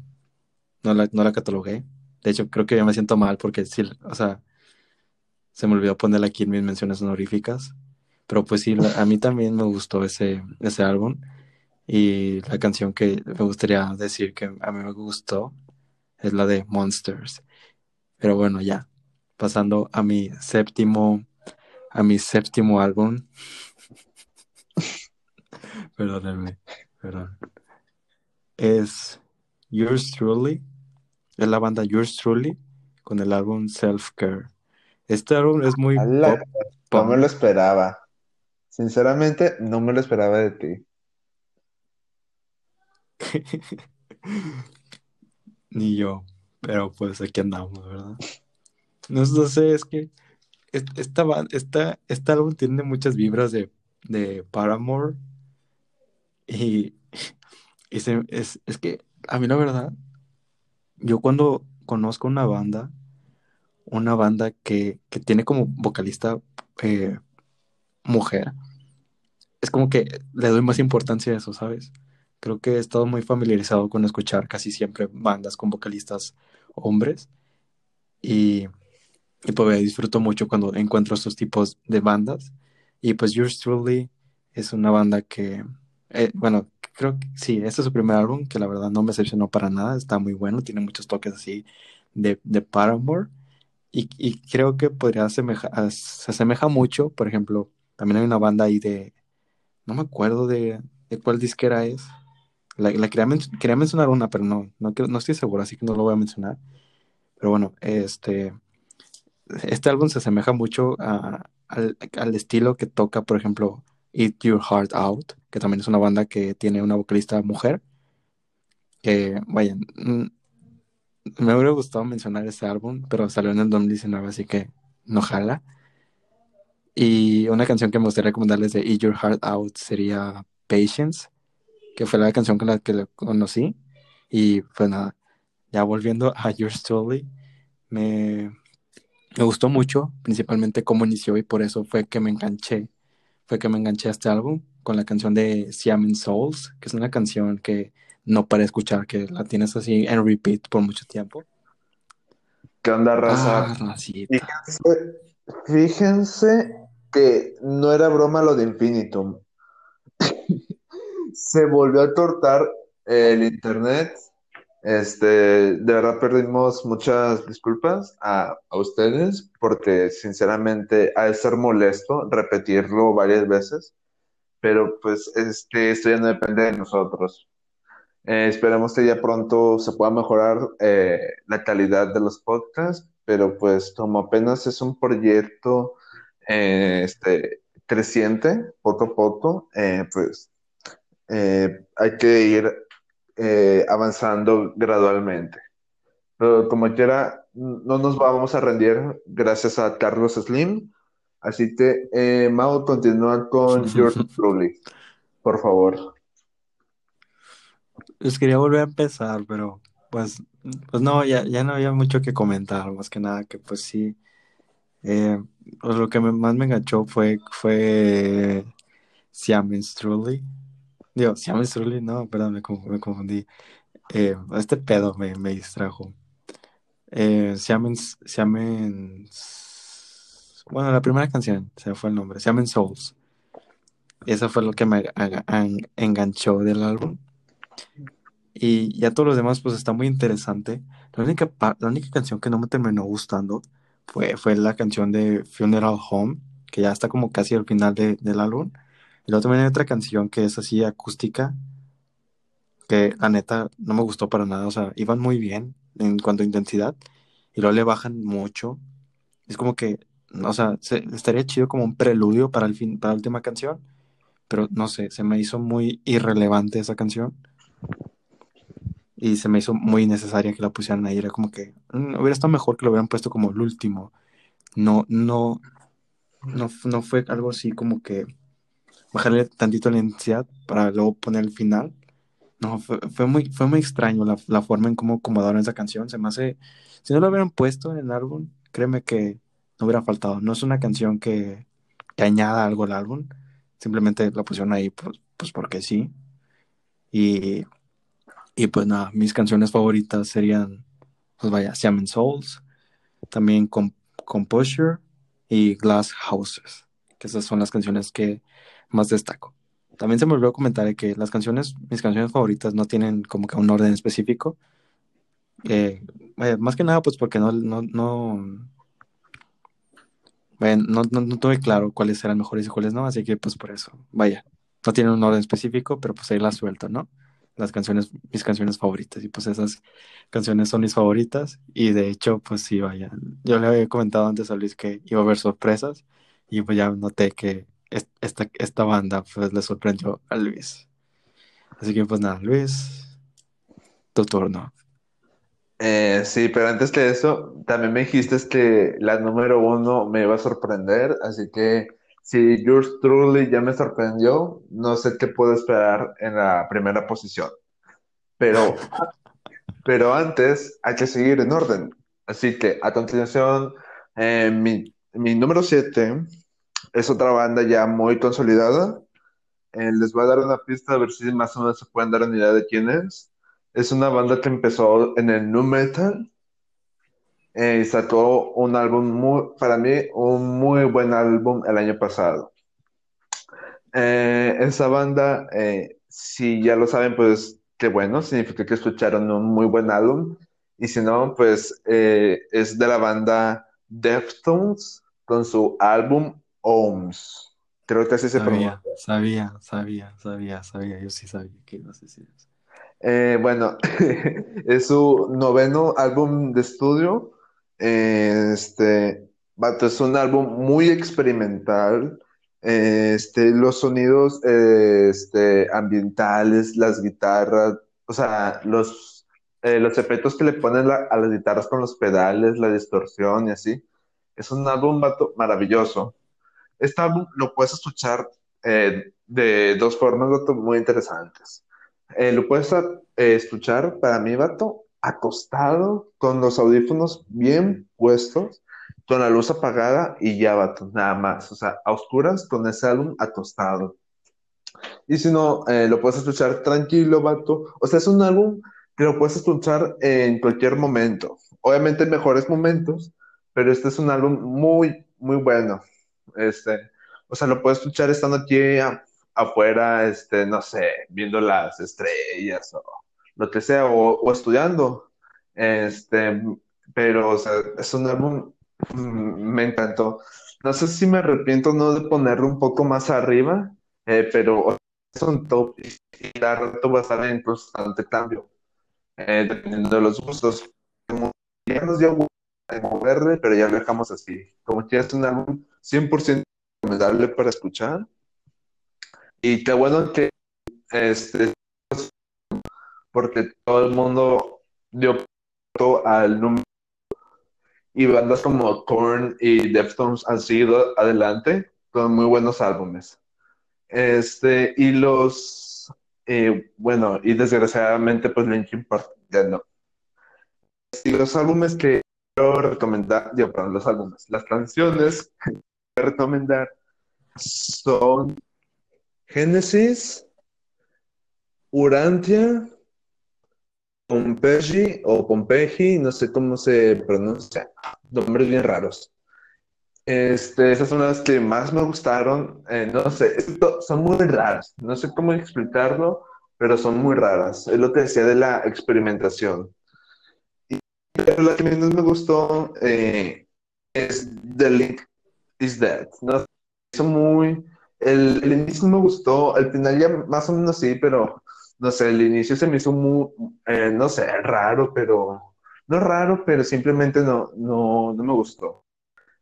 no la, no la catalogué. De hecho, creo que ya me siento mal porque sí, o sea, se me olvidó ponerla aquí en mis menciones honoríficas. Pero pues sí, a mí también me gustó ese, ese álbum. Y la canción que me gustaría decir que a mí me gustó es la de Monsters. Pero bueno, ya. Pasando a mi séptimo, a mi séptimo álbum. [laughs] Perdónenme, perdón. Es Yours Truly. Es la banda Yours Truly con el álbum Self Care. Este álbum es muy No me lo esperaba. Sinceramente, no me lo esperaba de ti. [laughs] Ni yo, pero pues aquí andamos, ¿verdad? No, sé, es que es- esta, esta, este álbum tiene muchas vibras de, de Paramore y, y se- es, es que a mí la verdad, yo cuando conozco una banda, una banda que, que tiene como vocalista eh, mujer, es como que le doy más importancia a eso, ¿sabes? Creo que he estado muy familiarizado con escuchar casi siempre bandas con vocalistas hombres y Y pues disfruto mucho cuando encuentro estos tipos de bandas. Y pues Yours Truly es una banda que, eh, bueno, creo que sí, este es su primer álbum, que la verdad no me decepcionó para nada, está muy bueno, tiene muchos toques así de, de Paramore. Y, y creo que podría asemeja, se asemeja mucho, por ejemplo, también hay una banda ahí de, no me acuerdo de, de cuál disquera es. La, la quería, men- quería mencionar una, pero no, no, no estoy seguro, así que no lo voy a mencionar. Pero bueno, este este álbum se asemeja mucho a- al, al estilo que toca, por ejemplo, Eat Your Heart Out, que también es una banda que tiene una vocalista mujer. Que, vaya, mm, me hubiera gustado mencionar ese álbum, pero salió en el 2019, así que no jala. Y una canción que me gustaría recomendarles de Eat Your Heart Out sería Patience, que fue la canción con la que lo conocí. Y pues nada, ya volviendo a Your Story, me, me gustó mucho, principalmente cómo inició y por eso fue que me enganché, fue que me enganché a este álbum con la canción de Siamen Souls, que es una canción que no para escuchar, que la tienes así en repeat por mucho tiempo. ¿Qué onda, Ah, raza? racita. Fíjense, fíjense que no era broma lo de Infinitum. Se volvió a cortar el internet. Este, de verdad perdimos muchas disculpas a, a ustedes porque sinceramente ha de ser molesto repetirlo varias veces, pero pues este, esto ya no depende de nosotros. Eh, esperemos que ya pronto se pueda mejorar eh, la calidad de los podcasts, pero pues como apenas es un proyecto eh, este, creciente, poco a poco, eh, pues eh, hay que ir eh, avanzando gradualmente. Pero como quiera, no nos vamos a rendir gracias a Carlos Slim. Así que, eh, Mau, continúa con [laughs] George Truly, por favor. Les quería volver a empezar, pero pues, pues no, ya, ya no había mucho que comentar, más que nada que pues sí. eh, pues lo que me- más me enganchó fue, fue Siamens Truly. Digo, Siamens Truly, no, perdón, me, me confundí. Eh, este pedo me, me distrajo. Eh, Siamens, Siamens, bueno, la primera canción, se fue el nombre, Siamens Souls. Eso fue lo que me enganchó del álbum. Y ya todos los demás, pues está muy interesante. La única, la única canción que no me terminó gustando fue, fue la canción de Funeral Home, que ya está como casi al final de, del álbum. Y luego también hay otra canción que es así acústica, que la neta no me gustó para nada, o sea, iban muy bien en cuanto a intensidad, y luego le bajan mucho. Es como que, o sea, se- estaría chido como un preludio para el fin, para la última canción, pero no sé, se me hizo muy irrelevante esa canción y se me hizo muy innecesaria que la pusieran ahí. Era como que mm, hubiera estado mejor que lo hubieran puesto como el último. No, no, no, no fue algo así como que bajarle tantito la intensidad para luego poner el final. No, fue, fue muy, fue muy extraño la, la forma en cómo acomodaron esa canción. Se me hace, si no lo hubieran puesto en el álbum, créeme que no hubiera faltado. No es una canción que, que añada algo al álbum, simplemente la pusieron ahí pues, pues porque sí. Y, y pues nada, mis canciones favoritas serían, pues vaya, Siam Souls, también Com Composure y Glass Houses, que esas son las canciones que más destaco. También se me olvidó comentar que las canciones, mis canciones favoritas no tienen como que un orden específico. Eh, vaya, más que nada, pues porque no, no, no, vaya, no, no, no tuve claro cuáles eran mejores y cuáles no, así que pues por eso, vaya, no tienen un orden específico, pero pues ahí las suelto, ¿no? Las canciones, mis canciones favoritas, y pues esas canciones son mis favoritas, y de hecho, pues sí, vaya, yo le había comentado antes a Luis que iba a haber sorpresas, y pues ya noté que esta, esta banda pues le sorprendió a Luis. Así que pues nada, Luis, tu turno. Eh, sí, pero antes de eso, también me dijiste que la número uno me iba a sorprender, así que si yours truly ya me sorprendió, no sé qué puedo esperar en la primera posición. Pero, [laughs] pero antes hay que seguir en orden. Así que a continuación, eh, mi, mi número siete es otra banda ya muy consolidada. Eh, les voy a dar una pista a ver si más o menos se pueden dar una idea de quién es. Es una banda que empezó en el nu metal eh, y sacó un álbum muy, para mí, un muy buen álbum el año pasado. Eh, esa banda, si ya lo saben, pues qué bueno, significa que escucharon un muy buen álbum. Y si no, pues es de la banda Deftones con su álbum Ohms. Creo que así se pronuncia. Sabía, sabía, sabía, sabía, sabía, yo sí sabía que ibas a decir eso. Eh, bueno, [laughs] es su noveno álbum de estudio. Eh, este, vato, es un álbum muy experimental. Eh, este, los sonidos este, ambientales, las guitarras, o sea, los, eh, los efectos que le ponen la- a las guitarras con los pedales, la distorsión y así. Es un álbum, maravilloso. Este álbum lo puedes escuchar eh, de dos formas, vato, muy interesantes. Eh, lo puedes eh, escuchar, para mí, vato, acostado, con los audífonos bien puestos, con la luz apagada y ya, vato, nada más. O sea, a oscuras con ese álbum acostado. Y si no, lo puedes escuchar tranquilo, vato. O sea, es un álbum que lo puedes escuchar en cualquier momento. Obviamente en mejores momentos, pero este es un álbum muy, muy bueno. Este, o sea, lo puedes escuchar estando aquí afuera, este, no sé, viendo las estrellas o lo que sea, o, estudiando. Este, pero, o sea, es un álbum, mm, me encantó. No sé si me arrepiento no de ponerlo un poco más arriba, eh, pero es un top y la rato va a estar en constante cambio, eh, dependiendo de los gustos. Como ya nos dio en pero ya lo dejamos así. Como que es un álbum 100% recomendable para escuchar. Y qué bueno que este, porque todo el mundo dio al número y bandas como Korn y Deftones han seguido adelante con muy buenos álbumes. Este, y los, eh, bueno, y desgraciadamente, pues Linkin Park ya no. Y los álbumes que recomendar, digo, perdón, los álbumes, las canciones que quiero recomendar son Genesis, Urantia, Pompeji o Pompeji, no sé cómo se pronuncia, nombres bien raros. Este, esas son las que más me gustaron. Eh, no sé, esto- son muy raras. No sé cómo explicarlo, pero son muy raras. Es lo que decía de la experimentación. Pero la que menos me gustó, eh, es The Link is Dead. ¿no? Hizo muy... El, el inicio me gustó, el final ya más o menos sí, pero no sé, el inicio se me hizo muy, eh, no sé, raro, pero no raro, pero simplemente no, no, no me gustó.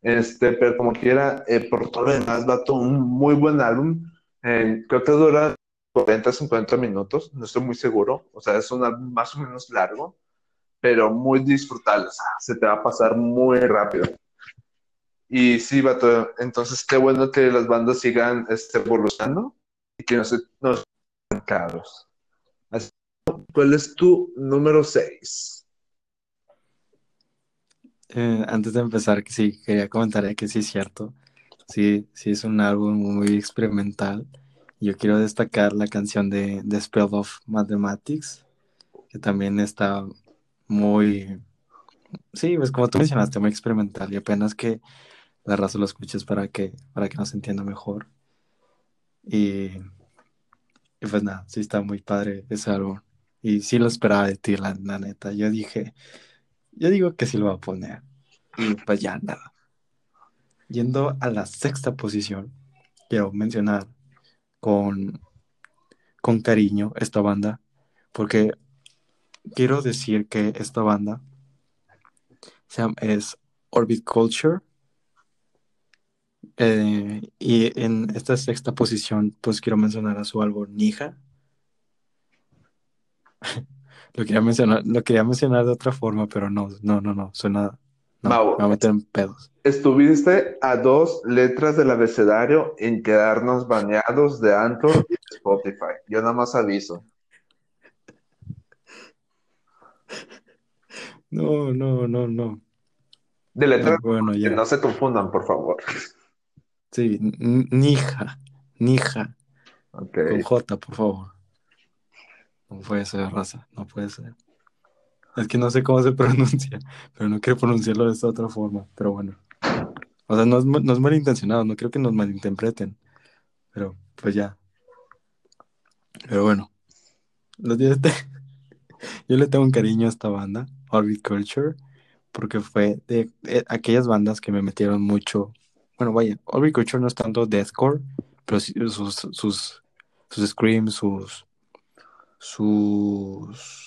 Este, pero como quiera, eh, por todo lo demás, va todo un muy buen álbum. Eh, creo que dura 40, 50 minutos, no estoy muy seguro. O sea, es un álbum más o menos largo, pero muy disfrutable. O sea, se te va a pasar muy rápido. Y sí, vato, entonces qué bueno que las bandas sigan este, evolucionando y que no se no sean caros. Así, ¿Cuál es tu número 6? Eh, antes de empezar, sí, quería comentar que sí es cierto. Sí, sí es un álbum muy experimental. Yo quiero destacar la canción de The Spell of Mathematics, que también está muy, sí, pues como tú mencionaste, muy experimental y apenas que la raza lo escuches para que, para que nos entienda mejor. Y, y pues nada, sí está muy padre ese álbum. Y sí lo esperaba de ti, la, la neta. Yo dije, yo digo que sí lo va a poner. Y pues ya nada. Yendo a la sexta posición, quiero mencionar con, con cariño esta banda, porque quiero decir que esta banda es Orbit Culture. eh, y en esta sexta posición, pues quiero mencionar a su álbum Nija. [laughs] Lo quería mencionar, lo quería mencionar de otra forma, pero no, no, no, no, suena, no, Mau, me va a meter en pedos. Estuviste a dos letras del abecedario en quedarnos baneados de Anchor y de Spotify. Yo nada más aviso. No, no, no, no. De letras Bueno, que ya. no se confundan, por favor. Sí, Nija, Nija, Ok. con J, por favor. No puede ser, raza, no puede ser. Es que no sé cómo se [laughs] pronuncia, pero no quiero pronunciarlo de esta otra forma, pero bueno. O sea, no es, no es malintencionado, no creo que nos malinterpreten, pero pues ya. Pero bueno, [laughs] yo le tengo un cariño a esta banda, Orbit Culture, porque fue de, de aquellas bandas que me metieron mucho. Bueno, vaya, Orbit Culture no es tanto deathcore, pero sus, sus, sus screams, sus, sus,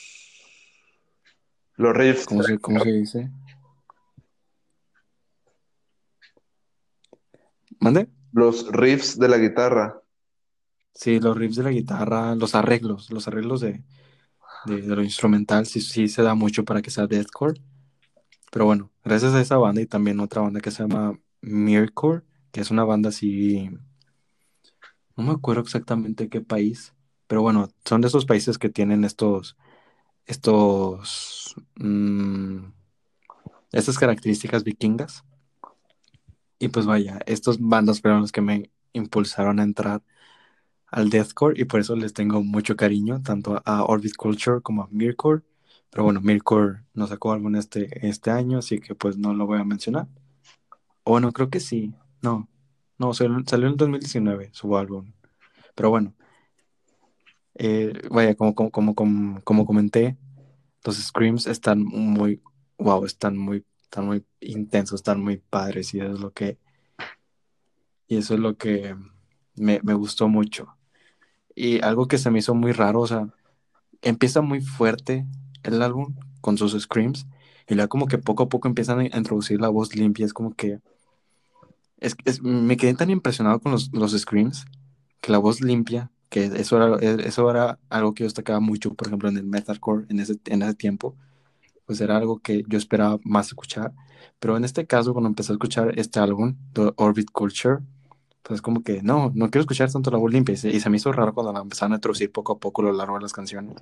Los riffs, ¿cómo se, cómo se dice? ¿Mande? los riffs de la guitarra. Sí, los riffs de la guitarra, los arreglos, los arreglos de, de, lo instrumental, sí, sí se da mucho para que sea deathcore. Pero bueno, gracias a esa banda y también otra banda que se llama Mircore, que es una banda así, no me acuerdo exactamente qué país, pero bueno, son de esos países que tienen estos, estos, mm, estas características vikingas. Y pues vaya, estos bandas fueron los que me impulsaron a entrar al deathcore y por eso les tengo mucho cariño, tanto a Orbit Culture como a Mircore. Pero bueno, Mircore no sacó álbum este, este año, así que pues no lo voy a mencionar. O bueno, creo que sí. No, no, salió, salió en 2019 su álbum. Pero bueno, eh, vaya, como, como, como, como, como comenté, los screams están muy, wow, están muy, están muy intensos, están muy padres y eso es lo que, y eso es lo que me, me gustó mucho. Y algo que se me hizo muy raro, o sea, empieza muy fuerte el álbum con sus screams y luego como que poco a poco empiezan a introducir la voz limpia, es como que es, es- me quedé tan impresionado con los, los screams que la voz limpia, que eso era, eso era algo que yo destacaba mucho, por ejemplo, en el metalcore en ese, en ese tiempo, pues era algo que yo esperaba más escuchar, pero en este caso cuando empecé a escuchar este álbum, The Orbit Culture, pues como que no, no quiero escuchar tanto la voz limpia y se, y se me hizo raro cuando la empezaron a introducir poco a poco a lo largo de las canciones.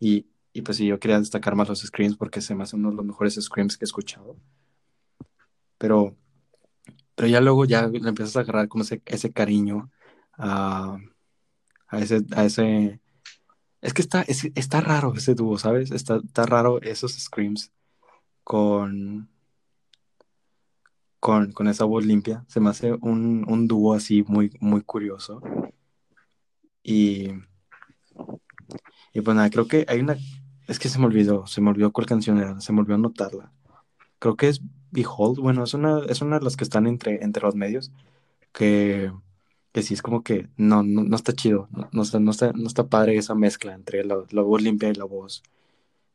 Y, y pues sí, yo quería destacar más los screams porque se me hace uno de los mejores screams que he escuchado. Pero, pero ya luego ya le empiezas a agarrar como ese, ese cariño a, a ese, a ese... Es que está, es- está raro ese dúo, ¿sabes? Está, está raro esos screams con, con, con esa voz limpia. Se me hace un, un dúo así muy, muy curioso. Y, y pues nada, creo que hay una... Es que se me olvidó, se me olvidó cuál canción era, se me olvidó anotarla. Creo que es Behold, bueno, es una, es una de las que están entre, entre los medios, que, que sí es como que no, no, no está chido, no, no está, no, está, padre esa mezcla entre la, la voz limpia y la voz,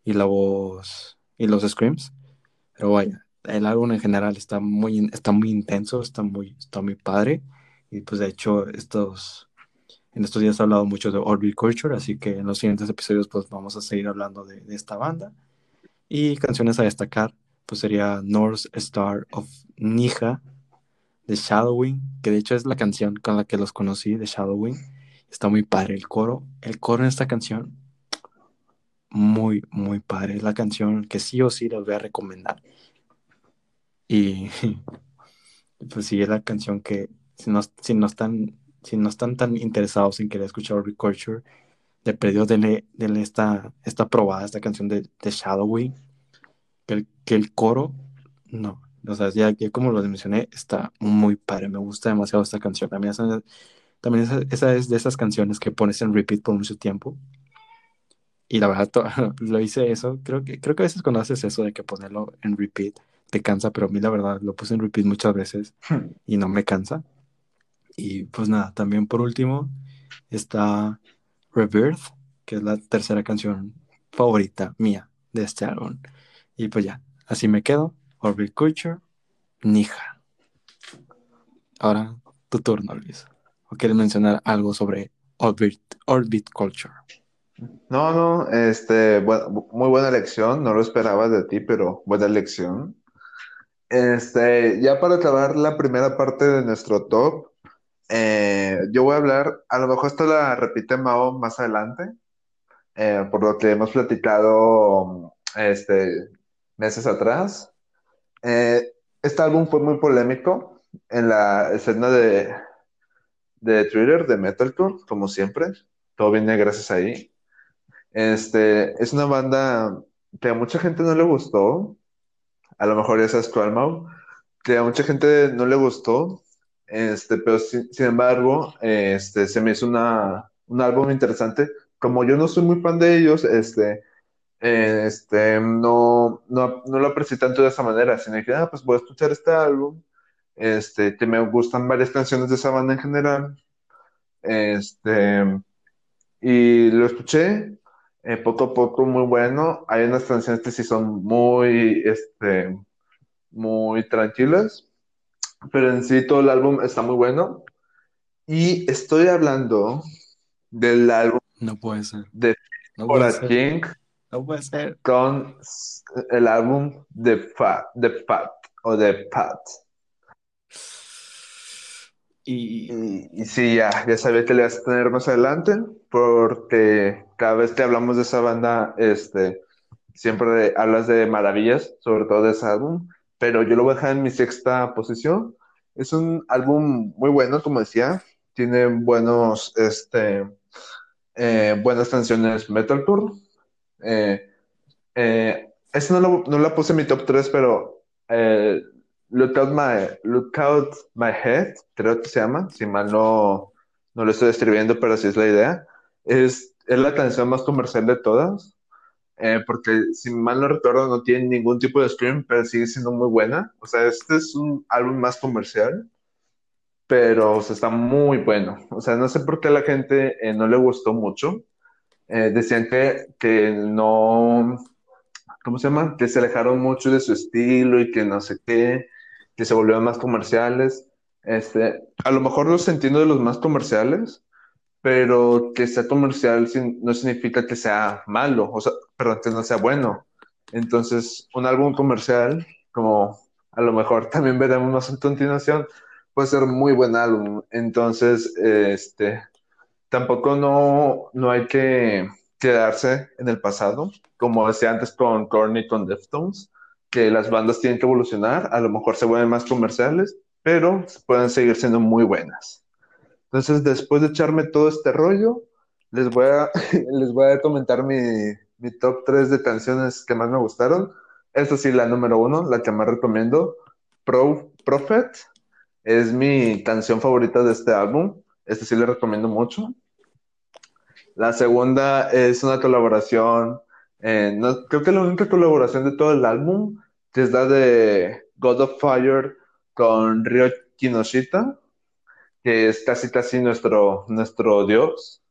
y la voz, y los screams, pero vaya, el álbum en general está muy, está muy intenso, está muy, está muy padre, y pues de hecho estos, en estos días he hablado mucho de Orbit Culture, así que en los siguientes episodios pues vamos a seguir hablando de, de esta banda. Y canciones a destacar, pues sería North Star of Nija, de Shadowing, que de hecho es la canción con la que los conocí, de Shadowing. Está muy padre el coro. El coro en esta canción, muy, muy padre. Es la canción que sí o sí les voy a recomendar. [laughs] Y pues sí, es la canción que si no, si no, están, si no están tan interesados en querer escuchar Culture, de perdió denle, denle esta, esta probada, esta canción de, de Shadowing, que el, que el coro, no, o sea, ya, ya como lo mencioné, está muy padre, me gusta demasiado esta canción. También, esa, también esa, esa, es de esas canciones que pones en repeat por mucho tiempo. Y la verdad, [laughs] lo hice eso, creo que, creo que a veces cuando haces eso de que ponerlo en repeat, te cansa, pero a mí la verdad lo puse en repeat muchas veces y no me cansa. Y pues nada, también por último está Rebirth, que es la tercera canción favorita mía de este álbum. Y pues ya, así me quedo. Orbit Culture, Nija. Ahora tu turno, Luis. ¿O quieres mencionar algo sobre Orbit, Orbit Culture? No, no, este, bueno, muy buena elección, no lo esperaba de ti, pero buena elección. Este, ya para acabar la primera parte de nuestro top, eh, yo voy a hablar, a lo mejor esto la repite Mao más adelante, eh, por lo que hemos platicado este, meses atrás. Eh, este álbum fue muy polémico en la escena de, de Twitter, de Metalcore, como siempre. Todo viene gracias ahí. Este, es una banda que a mucha gente no le gustó. A lo mejor esa es Malmau, que a mucha gente no le gustó. Este, pero sin, embargo, este, se me hizo una, un álbum interesante. Como yo no soy muy fan de ellos, este, este, no, no, no lo aprecié tanto de esa manera, sino que, ah, pues voy a escuchar este álbum, este, que me gustan varias canciones de esa banda en general, este, y lo escuché, eh, poco a poco, muy bueno, hay unas canciones que sí son muy, este, muy tranquilas, pero en sí todo el álbum está muy bueno, y estoy hablando del álbum no puede ser. de no puede King, no puede ser. Con el álbum de Pat, de Pat o de Pat. Y... y, sí, ya, ya sabía que le vas a tener más adelante, porque cada vez que hablamos de esa banda, este, siempre hablas de maravillas, sobre todo de ese álbum, pero yo lo voy a dejar en mi sexta posición. Es un álbum muy bueno, como decía, tiene buenos, este, eh, buenas canciones metalcore, eh, eh, no, lo, no la puse en mi top 3, pero eh, Look, out my, Look Out My Head, creo que se llama, si mal no, no lo estoy escribiendo, pero así es la idea. Es, es la canción más comercial de todas, eh, porque si mal no recuerdo no tiene ningún tipo de stream, pero sigue siendo muy buena. O sea, este es un álbum más comercial, pero está muy bueno. O sea, no sé por qué a la gente eh, no le gustó mucho. Eh, decían que, que no, ¿cómo se llama? Que se alejaron mucho de su estilo y que no sé qué, que se volvieron más comerciales. Este, a lo mejor los entiendo de los más comerciales, pero que sea comercial no significa que sea malo, o sea, perdón, que no sea bueno. Entonces, un álbum comercial, como a lo mejor [laughs] también veremos más a continuación, puede ser muy buen álbum. Entonces, este, tampoco no, no hay que quedarse en el pasado, como decía antes con Korn y con Deftones, que las bandas tienen que evolucionar, a lo mejor se vuelven más comerciales, pero pueden seguir siendo muy buenas. Entonces, después de echarme todo este rollo, les voy a, [laughs] les voy a comentar mi, mi top 3 de canciones que más me gustaron. Esta sí, la número uno, la que más recomiendo, Pro, Prophet, es mi canción favorita de este álbum. Este sí le recomiendo mucho. La segunda es una colaboración, eh, no, creo que la única colaboración de todo el álbum, que es la de God of Fire con Ryo Kinoshita, que es casi casi nuestro, nuestro dios.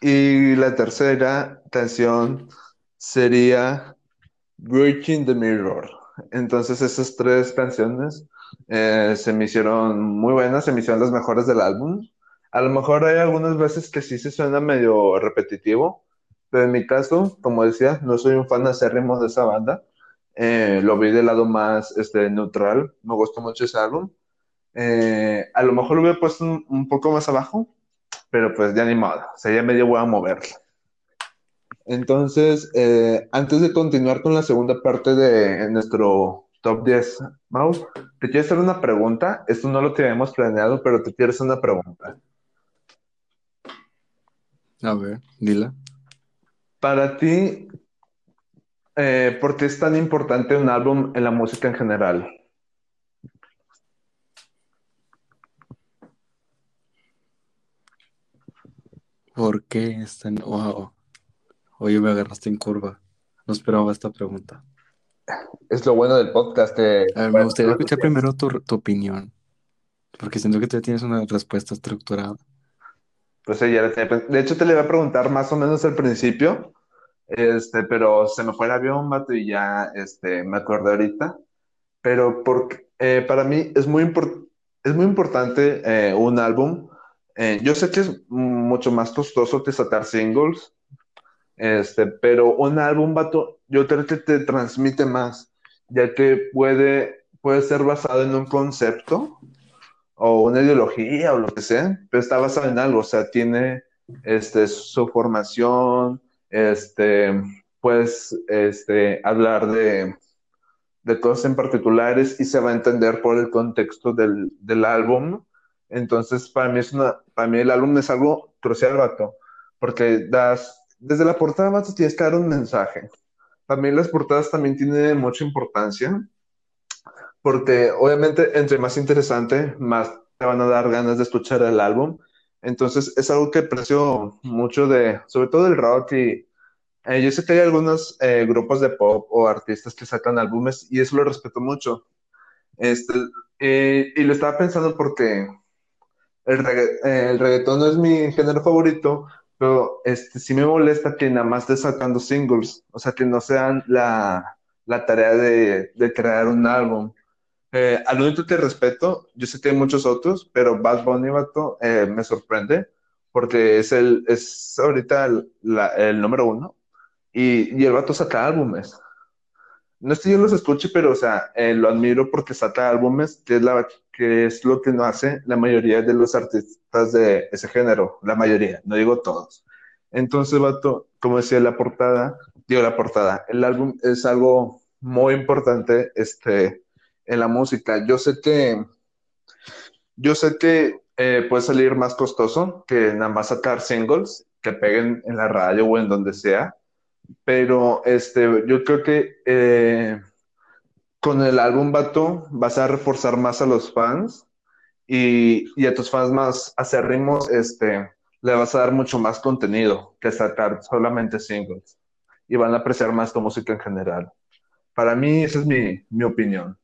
Y la tercera canción sería Breaking the Mirror. Entonces esas tres canciones eh, se me hicieron muy buenas, se me hicieron las mejores del álbum. A lo mejor hay algunas veces que sí se suena medio repetitivo, pero en mi caso, como decía, no soy un fan acérrimo de esa banda. Eh, lo vi del lado más este, neutral, me gustó mucho ese álbum. Eh, a lo mejor lo hubiera puesto un, un, poco más abajo, pero pues ya ni modo, o sea, ya medio voy a moverlo. Entonces, eh, antes de continuar con la segunda parte de nuestro top 10, Mau, te quiero hacer una pregunta. Esto no lo teníamos planeado, pero te quiero hacer una pregunta. A ver, dila. Para ti, eh, ¿por qué es tan importante un álbum en la música en general? ¿Por qué es tan... Wow. Oye, me agarraste en curva. No esperaba esta pregunta. Es lo bueno del podcast. Que... A ver, me gustaría escuchar primero tu, tu, opinión. Porque siento que tú tienes una respuesta estructurada. Pues sí, ya la tenía. De hecho, te le iba a preguntar más o menos al principio. Este, pero se me fue el avión, vato, y ya este, me acordé ahorita. Pero porque, eh, para mí es muy, import es muy importante eh, un álbum. Eh, yo sé que es mucho más costoso que sacar singles, este, pero un álbum, yo creo que te transmite más, ya que puede, puede ser basado en un concepto o una ideología o lo que sea, pero está basado en algo, o sea, tiene este, su formación, este, puedes este, hablar de, de cosas en particulares y se va a entender por el contexto del, del álbum. Entonces, para mí, es una, para mí el álbum es algo crucial, vato, porque das desde la portada más tienes que dar un mensaje. También las portadas también tienen mucha importancia, porque obviamente entre más interesante, más te van a dar ganas de escuchar el álbum. Entonces es algo que aprecio mucho de, sobre todo el rock y eh, yo sé que hay algunos eh, grupos de pop o artistas que sacan álbumes y eso lo respeto mucho. Este, y lo estaba pensando porque el, regga reggaetón no es mi género favorito, pero este, sí me molesta que nada más esté sacando singles, o sea, que no sean la, la tarea de, de, crear un álbum. Eh, al único que respeto, yo sé que hay muchos otros, pero Bad Bunny, vato, eh, me sorprende, porque es, el, es ahorita el, la, el número uno, y, y, el vato saca álbumes. No es que yo los escuche, pero, o sea, eh, lo admiro porque saca álbumes, que es, la, que es lo que no hace la mayoría de los artistas de ese género, la mayoría, no digo todos. Entonces, vato, como decía la portada, digo la portada, el álbum es algo muy importante este, en la música. Yo sé que, yo sé que eh, puede salir más costoso que nada más sacar singles que peguen en la radio o en donde sea, pero este, yo creo que eh, con el álbum Vato vas a reforzar más a los fans y, y a tus fans más acérrimos, este, le vas a dar mucho más contenido que sacar solamente singles y van a apreciar más tu música en general. Para mí, esa es mi, mi opinión.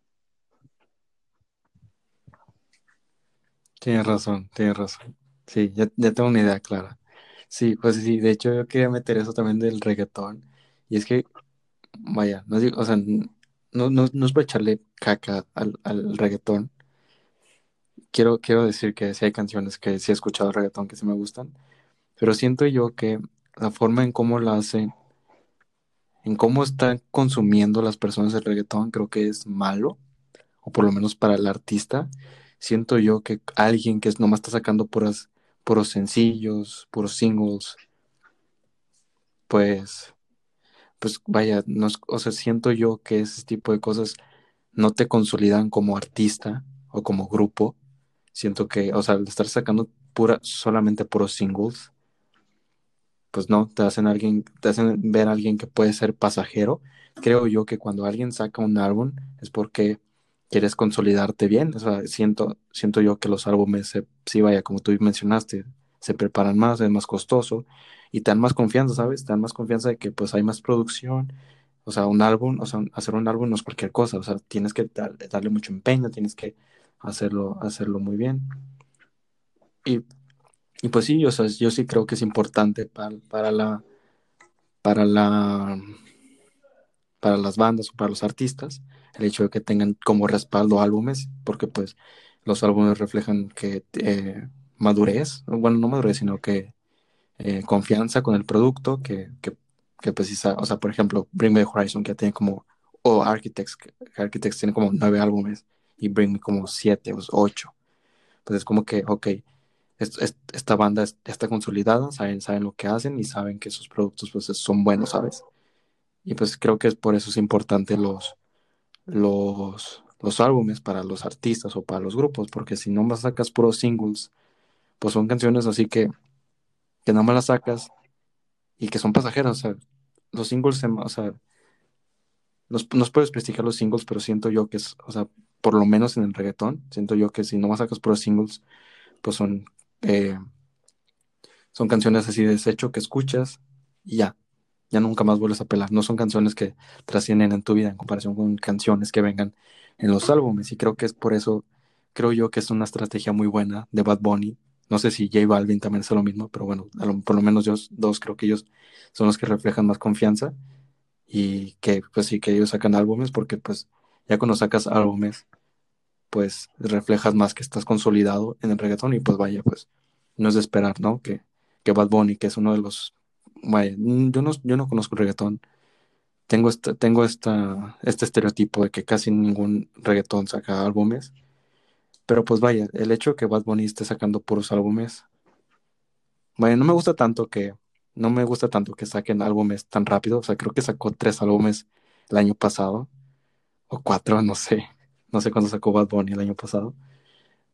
Tienes razón, tienes razón. Sí, ya, ya tengo una idea clara. Sí, pues sí, de hecho yo quería meter eso también del reggaetón. Y es que, vaya, no digo, o sea, no, no, no es para echarle caca al, al reggaetón. Quiero, quiero decir que sí hay canciones que sí he escuchado reggaetón que sí me gustan, pero siento yo que la forma en cómo la hacen, en cómo están consumiendo las personas el reggaetón, creo que es malo, o por lo menos para el artista. Siento yo que alguien que nomás está sacando puras, puros sencillos, puros singles, pues pues vaya, no, o sea, siento yo que ese tipo de cosas no te consolidan como artista o como grupo. Siento que, o sea, al estar sacando pura, solamente puros singles, pues no, te hacen alguien, te hacen ver a alguien que puede ser pasajero. Creo yo que cuando alguien saca un álbum es porque quieres consolidarte bien. O sea, siento, siento yo que los álbumes, sí, vaya, como tú mencionaste, se preparan más, es más costoso y te dan más confianza, ¿sabes? Te dan más confianza de que pues hay más producción, O sea, un álbum, o sea, hacer un álbum no es cualquier cosa, o sea, tienes que darle mucho empeño, tienes que hacerlo, hacerlo muy bien. Y, y pues sí, o sea, yo sí creo que es importante para, para la para la para las bandas o para los artistas el hecho de que tengan como respaldo álbumes, porque pues los álbumes reflejan que eh, madurez, bueno, no madurez, sino que eh, confianza con el producto, que, que, precisa, o sea, por ejemplo, Bring Me Horizon, que tiene como, o Architects, Architects tiene como nueve álbumes, y Bring Me como siete o ocho. Pues es como que, ok, esta banda está consolidada, saben, saben lo que hacen y saben que sus productos pues, son buenos, ¿sabes? Y pues creo que por eso es importante los, los, los álbumes para los artistas o para los grupos, porque si no más sacas puros singles, pues son canciones así que, que nada más las sacas y que son pasajeras, o sea, los singles, o sea, nos, nos puedes prestigiar los singles, pero siento yo que es, o sea, por lo menos en el reggaetón, siento yo que si no más sacas puros singles, pues son eh, son canciones así de desecho que escuchas y ya, ya nunca más vuelves a pelar. No son canciones que trascienden en tu vida en comparación con canciones que vengan en los álbumes. Y creo que es por eso, creo yo que es una estrategia muy buena de Bad Bunny. No sé si J Balvin también es lo mismo, pero bueno, por lo menos ellos dos creo que ellos son los que reflejan más confianza y que pues sí que ellos sacan álbumes porque pues ya cuando sacas álbumes pues reflejas más que estás consolidado en el reggaetón y pues vaya, pues no es de esperar, ¿no? Que, que Bad Bunny, que es uno de los, vaya, yo no, yo no conozco reggaetón, tengo, este, tengo esta, este estereotipo de que casi ningún reggaetón saca álbumes, pero pues vaya, el hecho de que Bad Bunny esté sacando puros álbumes, vaya, no me gusta tanto que, no me gusta tanto que saquen álbumes tan rápido, o sea, creo que sacó tres álbumes el año pasado, o cuatro, no sé, no sé cuándo sacó Bad Bunny el año pasado.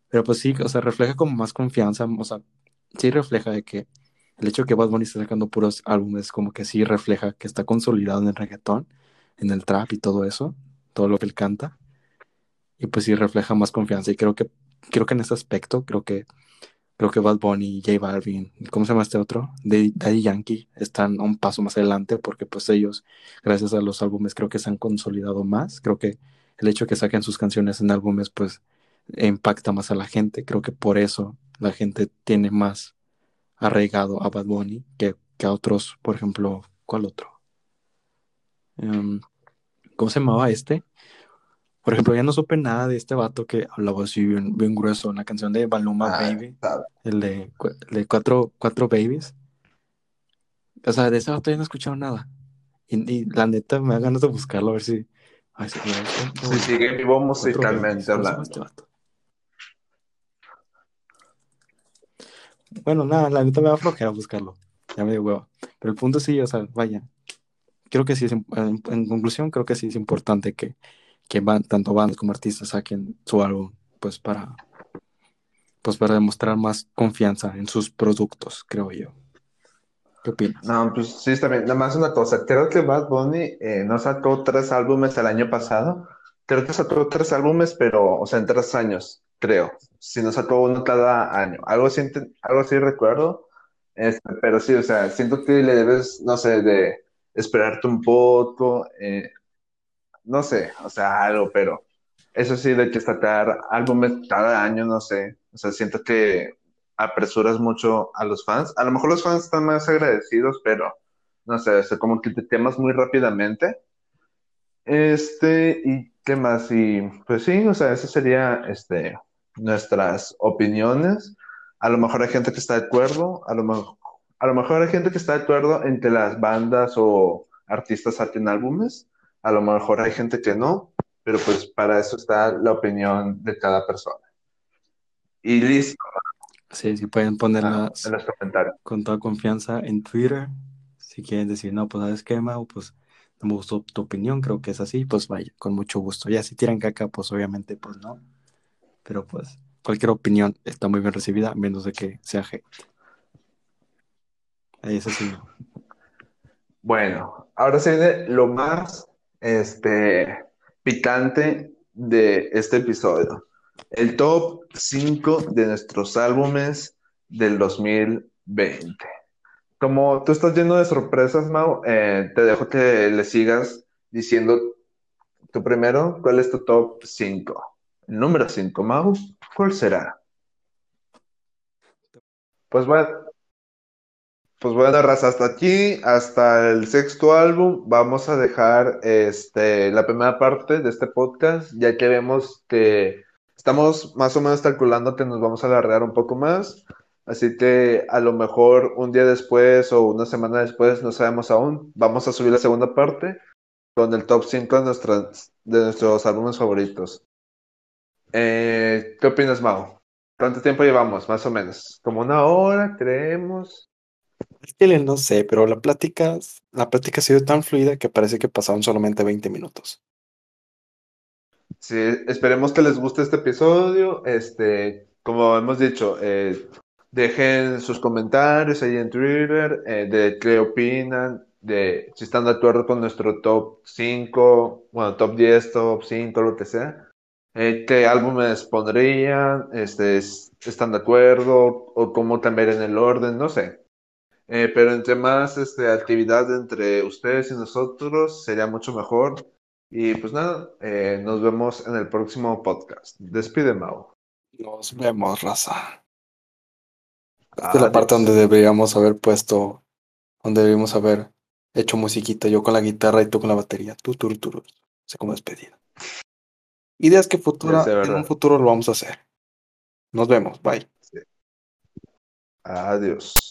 Pero pues sí, o sea, refleja como más confianza. O sea, sí refleja de que el hecho de que Bad Bunny esté sacando puros álbumes, como que sí refleja que está consolidado en el reggaetón, en el trap y todo eso, todo lo que él canta. Y pues sí refleja más confianza. Y creo que, creo que en ese aspecto, creo que, creo que Bad Bunny, J Balvin, ¿cómo se llama este otro? Daddy Yankee, están un paso más adelante porque pues ellos, gracias a los álbumes, creo que se han consolidado más. Creo que el hecho de que saquen sus canciones en álbumes, pues impacta más a la gente. Creo que por eso la gente tiene más arraigado a Bad Bunny que, a otros, por ejemplo, ¿cuál otro? Em, ¿Cómo se llamaba este? Por ejemplo, ya no supe nada de este vato que hablaba así bien, grueso en la canción de Baluma ah, Baby, el de, cuatro, cuatro Babies. O sea, de ese vato ya no he escuchado nada. Y, y, la neta me da ganas de buscarlo a ver si, sí, sí, sigue vivo musicalmente hablando. Este bueno, nada, la neta me va a buscarlo. Ya me dio hueva. Pero el punto sí, o sea, vaya. Creo que sí, es, en, conclusión, creo que sí es importante que, que van, tanto bandas como artistas saquen su álbum, pues para, pues para demostrar más confianza en sus productos, creo yo. ¿Qué opinas? No, pues sí, bien. Nada más una cosa. Creo que Bad Bunny eh, no sacó tres álbumes el año pasado. Creo que sacó tres álbumes, pero, o sea, en tres años, creo. Si no sacó uno cada año. Algo así, algo así recuerdo. Este, pero sí, o sea, siento que le debes, no sé, de esperarte un poco. Eh, no sé, o sea, algo, pero eso sí, de que sacar álbumes cada año, no sé. O sea, siento que apresuras mucho a los fans. A lo mejor los fans están más agradecidos, pero no sé, o como que te temas muy rápidamente. Este, ¿y qué más? Y pues sí, o sea, esas serían este, nuestras opiniones. A lo mejor hay gente que está de acuerdo, a lo, mejor, a lo mejor hay gente que está de acuerdo en que las bandas o artistas saquen álbumes. A lo mejor hay gente que no, pero pues para eso está la opinión de cada persona. Y listo. Sí, sí pueden ponerlas en los comentarios. con toda confianza en Twitter. Si quieren decir, no, pues sabes qué, o pues no me gustó tu opinión, creo que es así, pues vaya, con mucho gusto. Ya si tiran caca, pues obviamente, pues no. Pero pues cualquier opinión está muy bien recibida, menos de que sea hate. Ahí es así. Bueno, ahora se viene lo más este, picante de este episodio el top 5 de nuestros álbumes del 2020. Como tú estás lleno de sorpresas, Mau, eh, te dejo que le sigas diciendo tú primero, ¿cuál es tu top 5? Número 5, Mau, ¿cuál será? Pues bueno, pues bueno, raza, hasta aquí, hasta el sexto álbum, vamos a dejar este, la primera parte de este podcast, ya que vemos que estamos más o menos calculando que nos vamos a alargar un poco más, así que a lo mejor un día después o una semana después, no sabemos aún, vamos a subir la segunda parte con el top 5 de, de nuestros álbumes favoritos. Eh, ¿Qué opinas, Mau? ¿Cuánto tiempo llevamos, más o menos? ¿Como una hora, creemos? no sé, pero la plática, la plática ha sido tan fluida que parece que pasaron solamente 20 minutos. Sí, esperemos que les guste este episodio. Este, como hemos dicho, eh, dejen sus comentarios ahí en Twitter eh, de qué opinan, de si están de acuerdo con nuestro top 5, bueno, top 10, top 5, lo que sea. Eh, ¿Qué álbumes pondrían? Este, ¿Están de acuerdo? ¿O cómo cambiar en el orden? No sé. Eh, pero entre más este, actividad entre ustedes y nosotros sería mucho mejor. Y pues nada, eh, nos vemos en el próximo podcast. Despide, Mau. Nos vemos, raza. Es la parte donde deberíamos haber puesto, donde deberíamos haber hecho musiquita, yo con la guitarra y tú con la batería. Tú, tú, tú, tú. Sé como despedida. Ideas que futura, en un futuro lo vamos a hacer. Nos vemos, bye. Adiós.